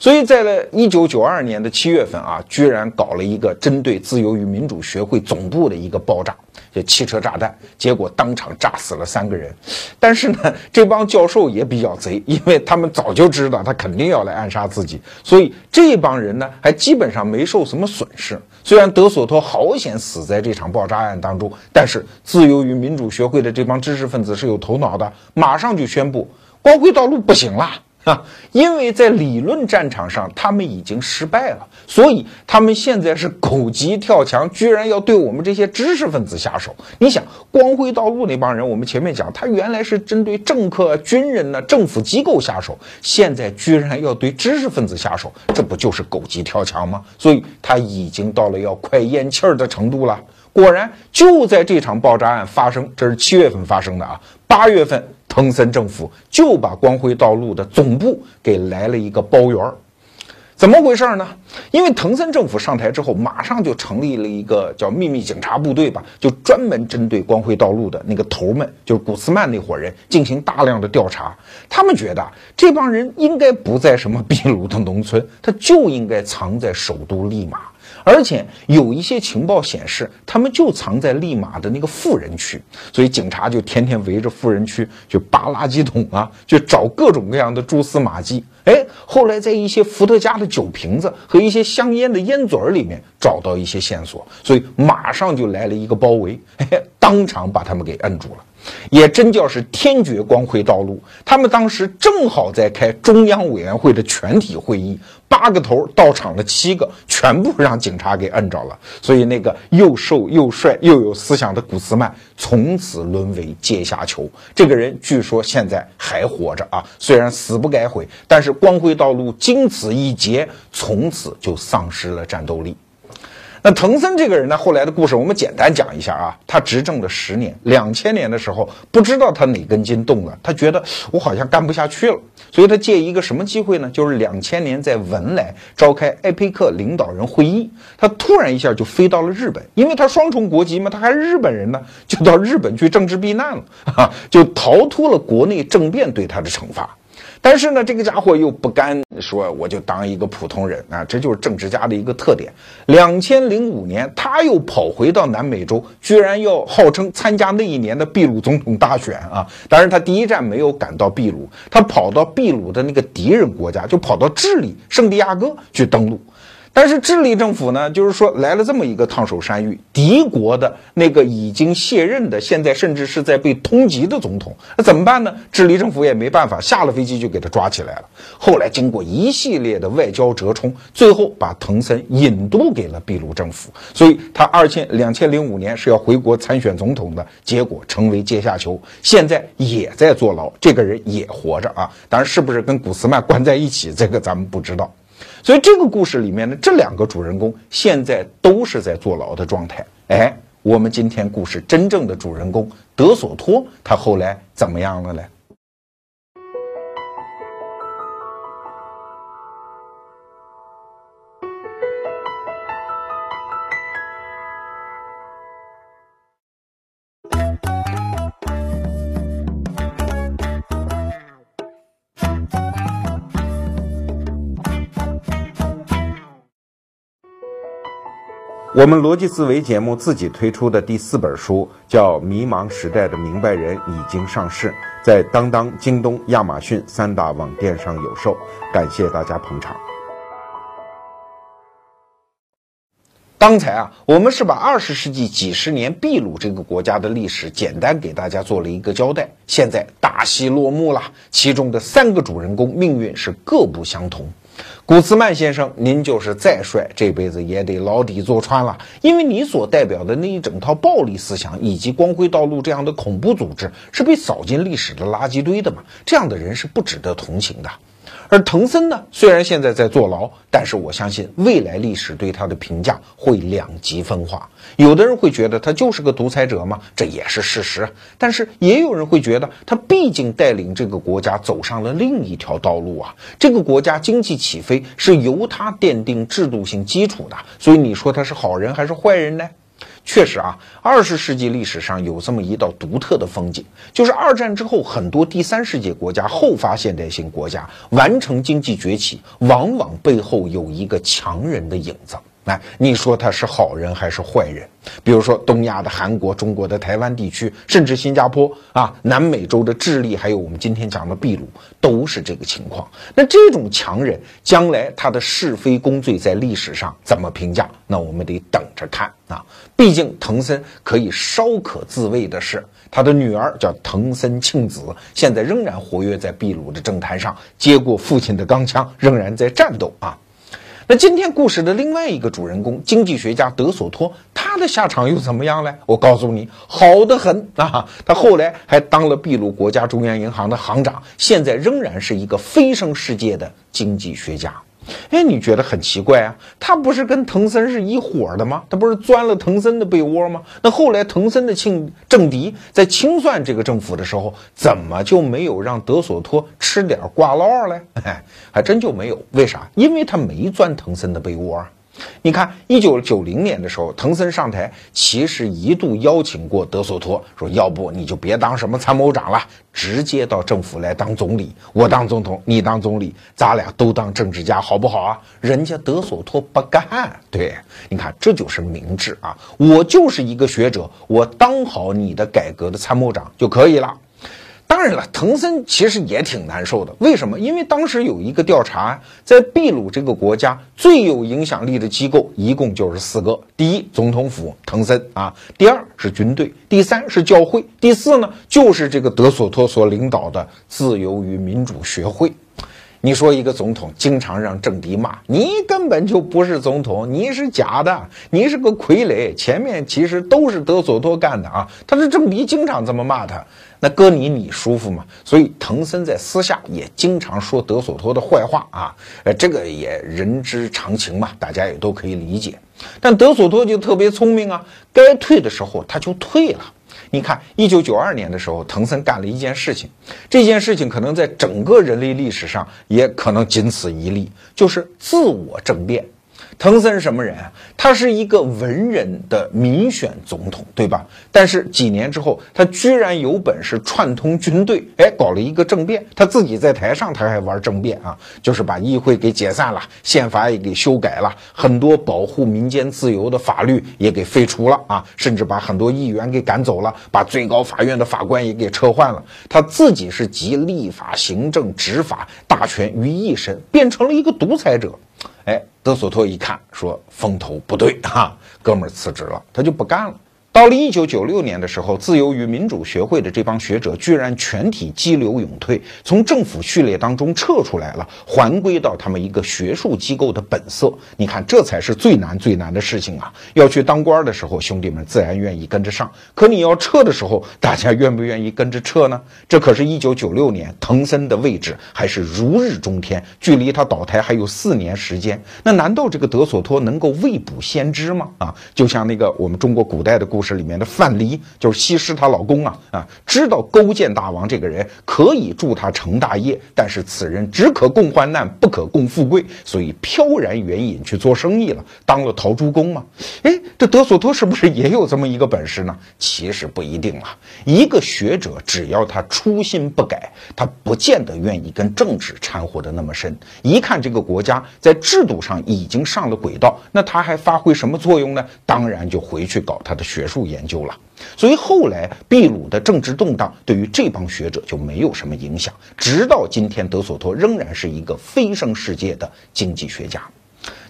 所以在了一九九二年的七月份啊，居然搞了一个针对自由与民主学会总部的一个爆炸，就汽车炸弹，结果当场炸死了三个人。但是呢，这帮教授也比较贼，因为他们早就知道他肯定要来暗杀自己，所以这帮人呢还基本上没受什么损失。虽然德索托好险死在这场爆炸案当中，但是自由与民主学会的这帮知识分子是有头脑的，马上就宣布光辉道路不行了。啊，因为在理论战场上他们已经失败了，所以他们现在是狗急跳墙，居然要对我们这些知识分子下手。你想，光辉道路那帮人，我们前面讲，他原来是针对政客、军人呢、政府机构下手，现在居然要对知识分子下手，这不就是狗急跳墙吗？所以他已经到了要快咽气儿的程度了。果然，就在这场爆炸案发生，这是七月份发生的啊，八月份。滕森政府就把光辉道路的总部给来了一个包圆儿，怎么回事呢？因为滕森政府上台之后，马上就成立了一个叫秘密警察部队吧，就专门针对光辉道路的那个头们，就是古斯曼那伙人进行大量的调查。他们觉得这帮人应该不在什么秘鲁的农村，他就应该藏在首都利马。而且有一些情报显示，他们就藏在利马的那个富人区，所以警察就天天围着富人区去扒垃圾桶啊，去找各种各样的蛛丝马迹。哎，后来在一些伏特加的酒瓶子和一些香烟的烟嘴儿里面找到一些线索，所以马上就来了一个包围，当场把他们给摁住了。也真叫是天绝光辉道路。他们当时正好在开中央委员会的全体会议，八个头到场了七个，全部让警察给摁着了。所以那个又瘦又帅又有思想的古斯曼，从此沦为阶下囚。这个人据说现在还活着啊，虽然死不改悔，但是光辉道路经此一劫，从此就丧失了战斗力。那藤森这个人呢，后来的故事我们简单讲一下啊。他执政了十年，两千年的时候，不知道他哪根筋动了，他觉得我好像干不下去了，所以他借一个什么机会呢？就是两千年在文莱召开埃佩克领导人会议，他突然一下就飞到了日本，因为他双重国籍嘛，他还是日本人呢，就到日本去政治避难了，啊，就逃脱了国内政变对他的惩罚。但是呢，这个家伙又不甘说，我就当一个普通人啊，这就是政治家的一个特点。两千零五年，他又跑回到南美洲，居然要号称参加那一年的秘鲁总统大选啊！当然，他第一站没有赶到秘鲁，他跑到秘鲁的那个敌人国家，就跑到智利圣地亚哥去登陆。但是智利政府呢，就是说来了这么一个烫手山芋，敌国的那个已经卸任的，现在甚至是在被通缉的总统，那怎么办呢？智利政府也没办法，下了飞机就给他抓起来了。后来经过一系列的外交折冲，最后把藤森引渡给了秘鲁政府。所以他二千两千零五年是要回国参选总统的，结果成为阶下囚，现在也在坐牢。这个人也活着啊，当然是不是跟古斯曼关在一起，这个咱们不知道。所以这个故事里面的这两个主人公现在都是在坐牢的状态。哎，我们今天故事真正的主人公德索托，他后来怎么样了呢？我们逻辑思维节目自己推出的第四本书叫《迷茫时代的明白人》，已经上市，在当当、京东、亚马逊三大网店上有售。感谢大家捧场。刚才啊，我们是把二十世纪几十年秘鲁这个国家的历史简单给大家做了一个交代。现在大戏落幕了，其中的三个主人公命运是各不相同。古斯曼先生，您就是再帅，这辈子也得牢底坐穿了，因为你所代表的那一整套暴力思想以及光辉道路这样的恐怖组织，是被扫进历史的垃圾堆的嘛？这样的人是不值得同情的。而藤森呢，虽然现在在坐牢，但是我相信未来历史对他的评价会两极分化。有的人会觉得他就是个独裁者嘛，这也是事实。但是也有人会觉得他毕竟带领这个国家走上了另一条道路啊，这个国家经济起飞是由他奠定制度性基础的。所以你说他是好人还是坏人呢？确实啊，二十世纪历史上有这么一道独特的风景，就是二战之后，很多第三世界国家、后发现代性国家完成经济崛起，往往背后有一个强人的影子。哎，你说他是好人还是坏人？比如说东亚的韩国、中国的台湾地区，甚至新加坡啊，南美洲的智利，还有我们今天讲的秘鲁，都是这个情况。那这种强人将来他的是非功罪在历史上怎么评价？那我们得等着看啊。毕竟藤森可以稍可自卫的是，他的女儿叫藤森庆子，现在仍然活跃在秘鲁的政坛上，接过父亲的钢枪，仍然在战斗啊。那今天故事的另外一个主人公，经济学家德索托，他的下场又怎么样呢？我告诉你，好的很啊！他后来还当了秘鲁国家中央银行的行长，现在仍然是一个飞升世界的经济学家。哎，你觉得很奇怪啊？他不是跟藤森是一伙的吗？他不是钻了藤森的被窝吗？那后来藤森的庆政敌在清算这个政府的时候，怎么就没有让德索托吃点挂烙嘞？哎，还真就没有。为啥？因为他没钻藤森的被窝。你看，一九九零年的时候，藤森上台，其实一度邀请过德索托，说要不你就别当什么参谋长了，直接到政府来当总理，我当总统，你当总理，咱俩都当政治家，好不好啊？人家德索托不干，对，你看这就是明智啊，我就是一个学者，我当好你的改革的参谋长就可以了。当然了，藤森其实也挺难受的。为什么？因为当时有一个调查，在秘鲁这个国家最有影响力的机构一共就是四个：第一，总统府藤森啊；第二是军队；第三是教会；第四呢，就是这个德索托所领导的自由与民主学会。你说一个总统经常让政敌骂你，根本就不是总统，你是假的，你是个傀儡，前面其实都是德索托干的啊！他的政敌经常这么骂他，那搁你你舒服吗？所以滕森在私下也经常说德索托的坏话啊，呃，这个也人之常情嘛，大家也都可以理解。但德索托就特别聪明啊，该退的时候他就退了。你看，一九九二年的时候，藤森干了一件事情，这件事情可能在整个人类历史上也可能仅此一例，就是自我政变。滕森是什么人啊？他是一个文人的民选总统，对吧？但是几年之后，他居然有本事串通军队，哎，搞了一个政变。他自己在台上，他还玩政变啊，就是把议会给解散了，宪法也给修改了，很多保护民间自由的法律也给废除了啊，甚至把很多议员给赶走了，把最高法院的法官也给撤换了。他自己是集立法、行政、执法大权于一身，变成了一个独裁者。哎，德索托一看，说风头不对哈，哥们儿辞职了，他就不干了。到了一九九六年的时候，自由与民主学会的这帮学者居然全体激流勇退，从政府序列当中撤出来了，还归到他们一个学术机构的本色。你看，这才是最难最难的事情啊！要去当官的时候，兄弟们自然愿意跟着上；可你要撤的时候，大家愿不愿意跟着撤呢？这可是一九九六年，滕森的位置还是如日中天，距离他倒台还有四年时间。那难道这个德索托能够未卜先知吗？啊，就像那个我们中国古代的故事。是里面的范蠡，就是西施她老公啊啊，知道勾践大王这个人可以助他成大业，但是此人只可共患难，不可共富贵，所以飘然远引去做生意了，当了陶朱公嘛。哎，这德索托是不是也有这么一个本事呢？其实不一定啊。一个学者只要他初心不改，他不见得愿意跟政治掺和的那么深。一看这个国家在制度上已经上了轨道，那他还发挥什么作用呢？当然就回去搞他的学术。术研究了，所以后来秘鲁的政治动荡对于这帮学者就没有什么影响。直到今天，德索托仍然是一个飞升世界的经济学家。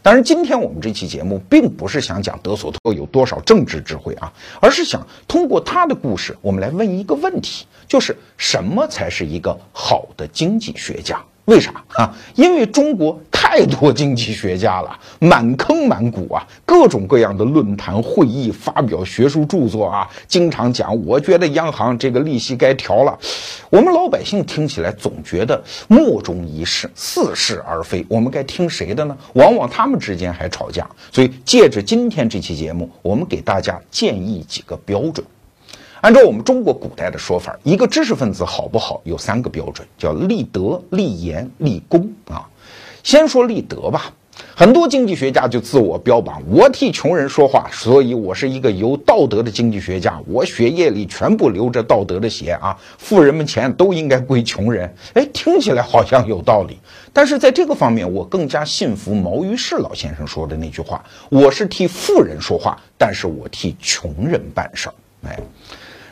当然，今天我们这期节目并不是想讲德索托有多少政治智慧啊，而是想通过他的故事，我们来问一个问题：就是什么才是一个好的经济学家？为啥啊？因为中国太多经济学家了，<laughs> 满坑满谷啊，各种各样的论坛会议，发表学术著作啊，经常讲。我觉得央行这个利息该调了。我们老百姓听起来总觉得莫衷一是，似是而非。我们该听谁的呢？往往他们之间还吵架。所以借着今天这期节目，我们给大家建议几个标准。按照我们中国古代的说法，一个知识分子好不好有三个标准，叫立德、立言、立功啊。先说立德吧，很多经济学家就自我标榜，我替穷人说话，所以我是一个有道德的经济学家，我血液里全部流着道德的血啊，富人们钱都应该归穷人。哎，听起来好像有道理，但是在这个方面，我更加信服毛于轼老先生说的那句话：我是替富人说话，但是我替穷人办事儿。哎。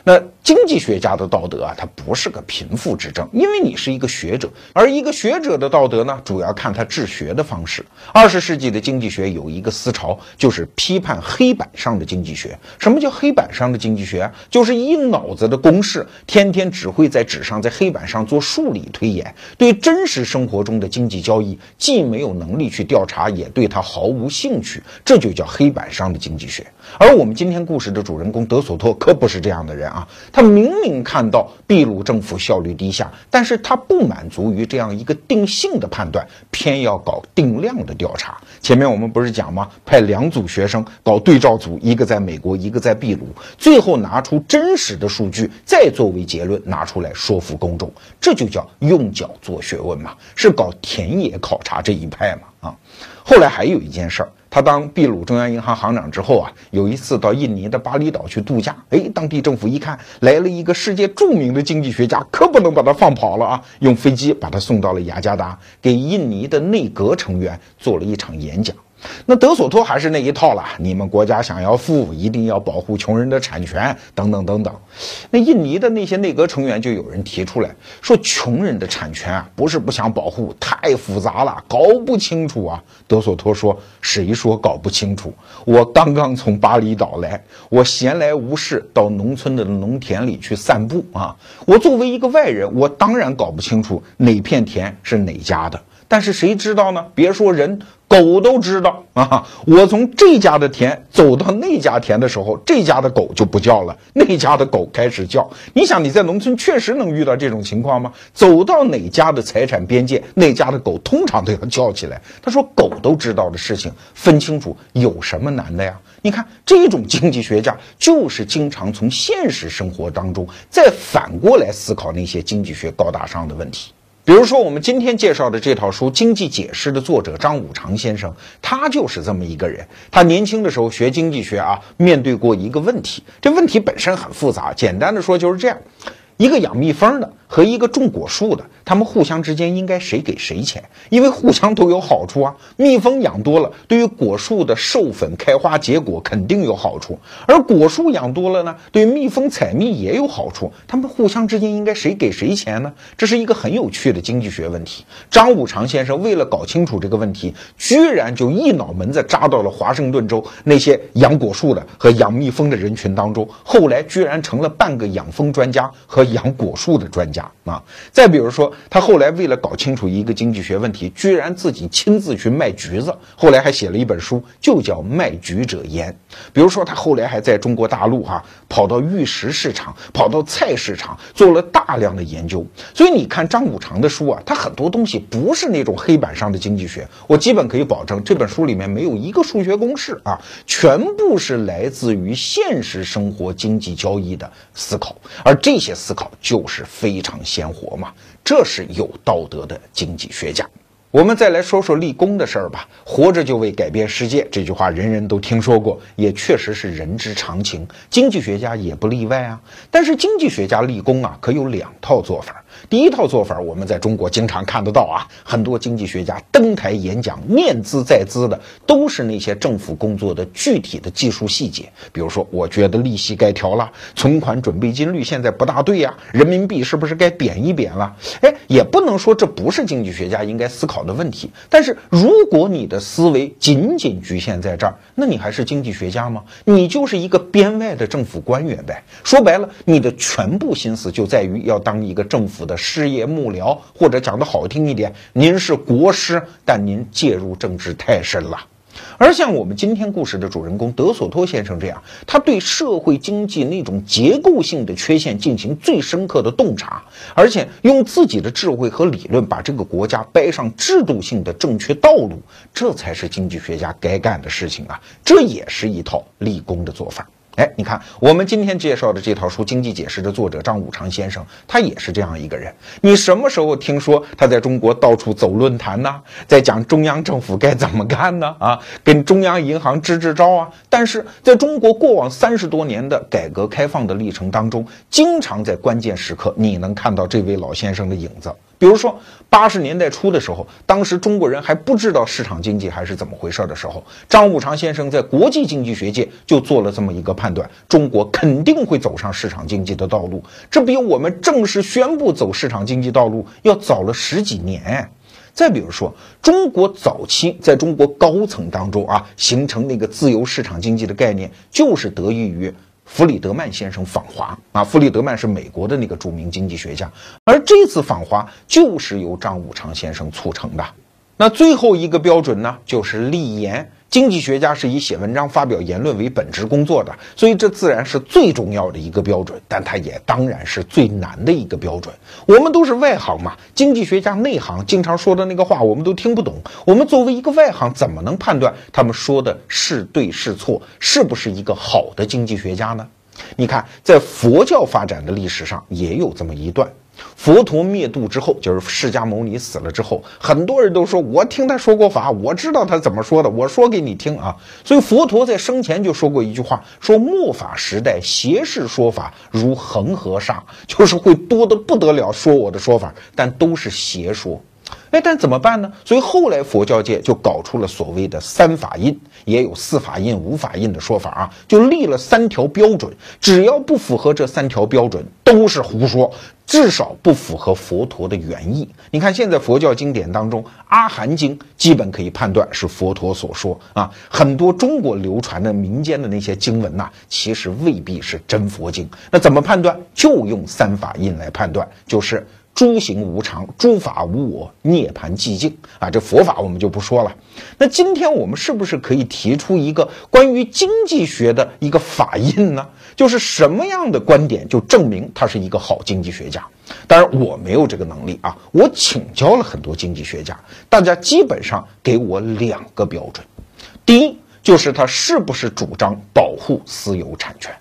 那经济学家的道德啊，它不是个贫富之争，因为你是一个学者，而一个学者的道德呢，主要看他治学的方式。二十世纪的经济学有一个思潮，就是批判黑板上的经济学。什么叫黑板上的经济学啊？就是一脑子的公式，天天只会在纸上、在黑板上做数理推演，对真实生活中的经济交易既没有能力去调查，也对他毫无兴趣，这就叫黑板上的经济学。而我们今天故事的主人公德索托可不是这样的人。啊，他明明看到秘鲁政府效率低下，但是他不满足于这样一个定性的判断，偏要搞定量的调查。前面我们不是讲吗？派两组学生搞对照组，一个在美国，一个在秘鲁，最后拿出真实的数据，再作为结论拿出来说服公众，这就叫用脚做学问嘛，是搞田野考察这一派嘛啊。后来还有一件事儿。他当秘鲁中央银行行长之后啊，有一次到印尼的巴厘岛去度假，哎，当地政府一看来了一个世界著名的经济学家，可不能把他放跑了啊，用飞机把他送到了雅加达，给印尼的内阁成员做了一场演讲。那德索托还是那一套了，你们国家想要富，一定要保护穷人的产权，等等等等。那印尼的那些内阁成员就有人提出来说，穷人的产权啊，不是不想保护，太复杂了，搞不清楚啊。德索托说：“谁说搞不清楚？我刚刚从巴厘岛来，我闲来无事到农村的农田里去散步啊。我作为一个外人，我当然搞不清楚哪片田是哪家的。”但是谁知道呢？别说人。狗都知道啊！我从这家的田走到那家田的时候，这家的狗就不叫了，那家的狗开始叫。你想你在农村确实能遇到这种情况吗？走到哪家的财产边界，那家的狗通常都要叫起来。他说狗都知道的事情，分清楚有什么难的呀？你看这种经济学家就是经常从现实生活当中再反过来思考那些经济学高大上的问题。比如说，我们今天介绍的这套书《经济解释》的作者张五常先生，他就是这么一个人。他年轻的时候学经济学啊，面对过一个问题，这问题本身很复杂。简单的说就是这样：一个养蜜蜂的和一个种果树的。他们互相之间应该谁给谁钱？因为互相都有好处啊。蜜蜂养多了，对于果树的授粉、开花、结果肯定有好处；而果树养多了呢，对蜜蜂采蜜也有好处。他们互相之间应该谁给谁钱呢？这是一个很有趣的经济学问题。张五常先生为了搞清楚这个问题，居然就一脑门子扎到了华盛顿州那些养果树的和养蜜蜂的人群当中。后来居然成了半个养蜂专家和养果树的专家啊！再比如说。他后来为了搞清楚一个经济学问题，居然自己亲自去卖橘子，后来还写了一本书，就叫《卖橘者言》。比如说，他后来还在中国大陆哈跑到玉石市场、跑到菜市场做了大量的研究。所以你看张五常的书啊，他很多东西不是那种黑板上的经济学，我基本可以保证这本书里面没有一个数学公式啊，全部是来自于现实生活经济交易的思考，而这些思考就是非常鲜活嘛。这是有道德的经济学家。我们再来说说立功的事儿吧。活着就为改变世界，这句话人人都听说过，也确实是人之常情。经济学家也不例外啊。但是经济学家立功啊，可有两套做法。第一套做法，我们在中国经常看得到啊，很多经济学家登台演讲，念兹在兹的都是那些政府工作的具体的技术细节。比如说，我觉得利息该调了，存款准备金率现在不大对呀，人民币是不是该贬一贬了？哎，也不能说这不是经济学家应该思考的问题。但是如果你的思维仅仅局限在这儿，那你还是经济学家吗？你就是一个编外的政府官员呗。说白了，你的全部心思就在于要当一个政府。的事业幕僚，或者讲的好听一点，您是国师，但您介入政治太深了。而像我们今天故事的主人公德索托先生这样，他对社会经济那种结构性的缺陷进行最深刻的洞察，而且用自己的智慧和理论把这个国家掰上制度性的正确道路，这才是经济学家该干的事情啊！这也是一套立功的做法。哎，你看，我们今天介绍的这套书《经济解释》的作者张五常先生，他也是这样一个人。你什么时候听说他在中国到处走论坛呢？<laughs> 在讲中央政府该怎么干呢？啊，<laughs> 跟中央银行支支招啊？但是在中国过往三十多年的改革开放的历程当中，经常在关键时刻，你能看到这位老先生的影子。比如说，八十年代初的时候，当时中国人还不知道市场经济还是怎么回事的时候，张五常先生在国际经济学界就做了这么一个判断：中国肯定会走上市场经济的道路。这比我们正式宣布走市场经济道路要早了十几年。再比如说，中国早期在中国高层当中啊，形成那个自由市场经济的概念，就是得益于。弗里德曼先生访华啊，弗里德曼是美国的那个著名经济学家，而这次访华就是由张五常先生促成的。那最后一个标准呢，就是立言。经济学家是以写文章、发表言论为本职工作的，所以这自然是最重要的一个标准，但它也当然是最难的一个标准。我们都是外行嘛，经济学家内行经常说的那个话，我们都听不懂。我们作为一个外行，怎么能判断他们说的是对是错，是不是一个好的经济学家呢？你看，在佛教发展的历史上，也有这么一段。佛陀灭度之后，就是释迦牟尼死了之后，很多人都说我听他说过法，我知道他怎么说的，我说给你听啊。所以佛陀在生前就说过一句话，说末法时代邪士说法如恒河沙，就是会多得不得了，说我的说法，但都是邪说。哎，但怎么办呢？所以后来佛教界就搞出了所谓的三法印，也有四法印、五法印的说法啊，就立了三条标准，只要不符合这三条标准，都是胡说，至少不符合佛陀的原意。你看现在佛教经典当中，《阿含经》基本可以判断是佛陀所说啊，很多中国流传的民间的那些经文呐，其实未必是真佛经。那怎么判断？就用三法印来判断，就是。诸行无常，诸法无我，涅槃寂静啊！这佛法我们就不说了。那今天我们是不是可以提出一个关于经济学的一个法印呢？就是什么样的观点就证明他是一个好经济学家？当然我没有这个能力啊，我请教了很多经济学家，大家基本上给我两个标准：第一，就是他是不是主张保护私有产权；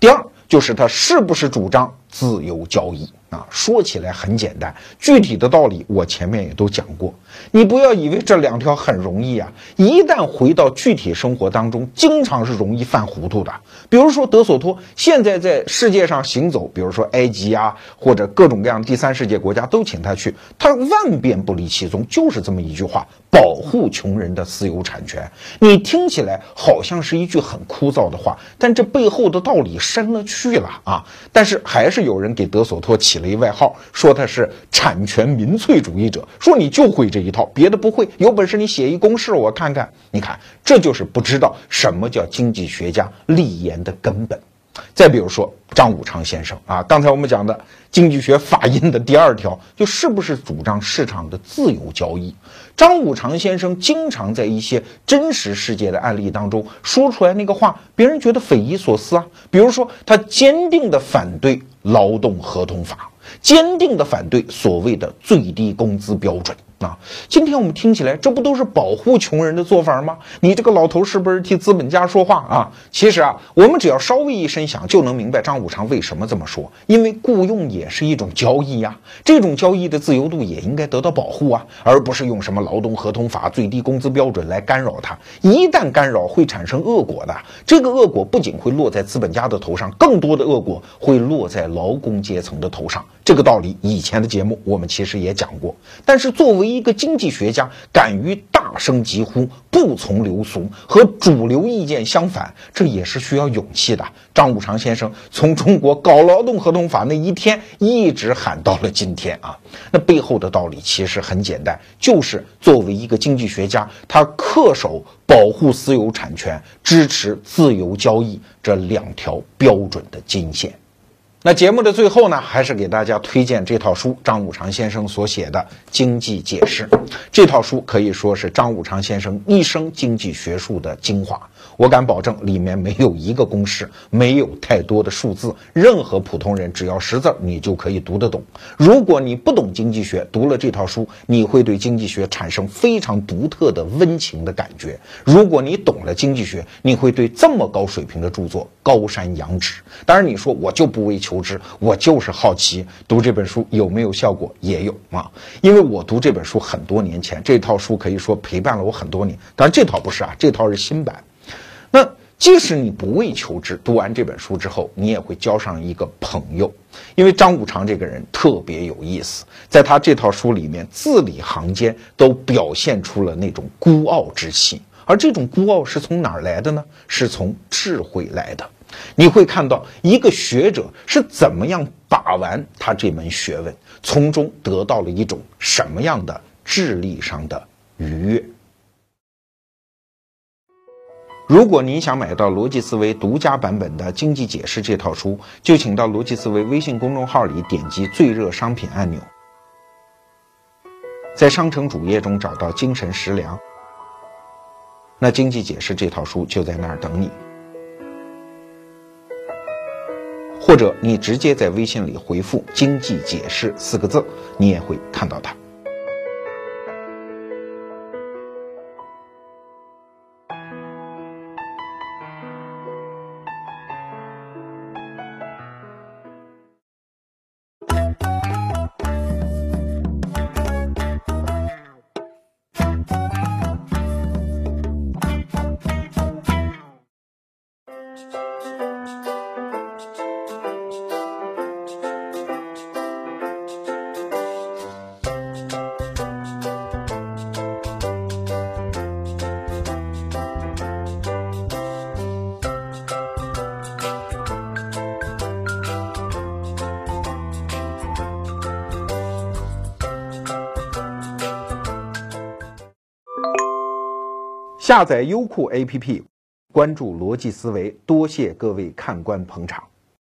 第二，就是他是不是主张自由交易。啊，说起来很简单，具体的道理我前面也都讲过。你不要以为这两条很容易啊，一旦回到具体生活当中，经常是容易犯糊涂的。比如说德索托现在在世界上行走，比如说埃及啊，或者各种各样第三世界国家都请他去，他万变不离其宗，就是这么一句话：保护穷人的私有产权。你听起来好像是一句很枯燥的话，但这背后的道理深了去了啊！但是还是有人给德索托起了。一外号说他是产权民粹主义者，说你就会这一套，别的不会。有本事你写一公式我看看。你看，这就是不知道什么叫经济学家立言的根本。再比如说张五常先生啊，刚才我们讲的经济学法印的第二条，就是不是主张市场的自由交易？张五常先生经常在一些真实世界的案例当中说出来那个话，别人觉得匪夷所思啊。比如说，他坚定的反对劳动合同法。坚定的反对所谓的最低工资标准。啊，今天我们听起来，这不都是保护穷人的做法吗？你这个老头是不是替资本家说话啊？其实啊，我们只要稍微一深想，就能明白张五常为什么这么说。因为雇佣也是一种交易呀，这种交易的自由度也应该得到保护啊，而不是用什么劳动合同法、最低工资标准来干扰它。一旦干扰，会产生恶果的。这个恶果不仅会落在资本家的头上，更多的恶果会落在劳工阶层的头上。这个道理以前的节目我们其实也讲过。但是作为一个经济学家敢于大声疾呼，不从流俗，和主流意见相反，这也是需要勇气的。张五常先生从中国搞劳动合同法那一天一直喊到了今天啊，那背后的道理其实很简单，就是作为一个经济学家，他恪守保护私有产权、支持自由交易这两条标准的金线。那节目的最后呢，还是给大家推荐这套书，张五常先生所写的《经济解释》。这套书可以说是张五常先生一生经济学术的精华。我敢保证，里面没有一个公式，没有太多的数字。任何普通人只要识字，你就可以读得懂。如果你不懂经济学，读了这套书，你会对经济学产生非常独特的温情的感觉。如果你懂了经济学，你会对这么高水平的著作高山仰止。当然，你说我就不为求知，我就是好奇，读这本书有没有效果？也有啊，因为我读这本书很多年前，这套书可以说陪伴了我很多年。当然，这套不是啊，这套是新版。即使你不为求知，读完这本书之后，你也会交上一个朋友，因为张五常这个人特别有意思，在他这套书里面，字里行间都表现出了那种孤傲之气，而这种孤傲是从哪儿来的呢？是从智慧来的。你会看到一个学者是怎么样把玩他这门学问，从中得到了一种什么样的智力上的愉悦。如果您想买到逻辑思维独家版本的《经济解释》这套书，就请到逻辑思维微信公众号里点击最热商品按钮，在商城主页中找到“精神食粮”，那《经济解释》这套书就在那儿等你。或者你直接在微信里回复“经济解释”四个字，你也会看到它。下载优酷 APP，关注逻辑思维。多谢各位看官捧场。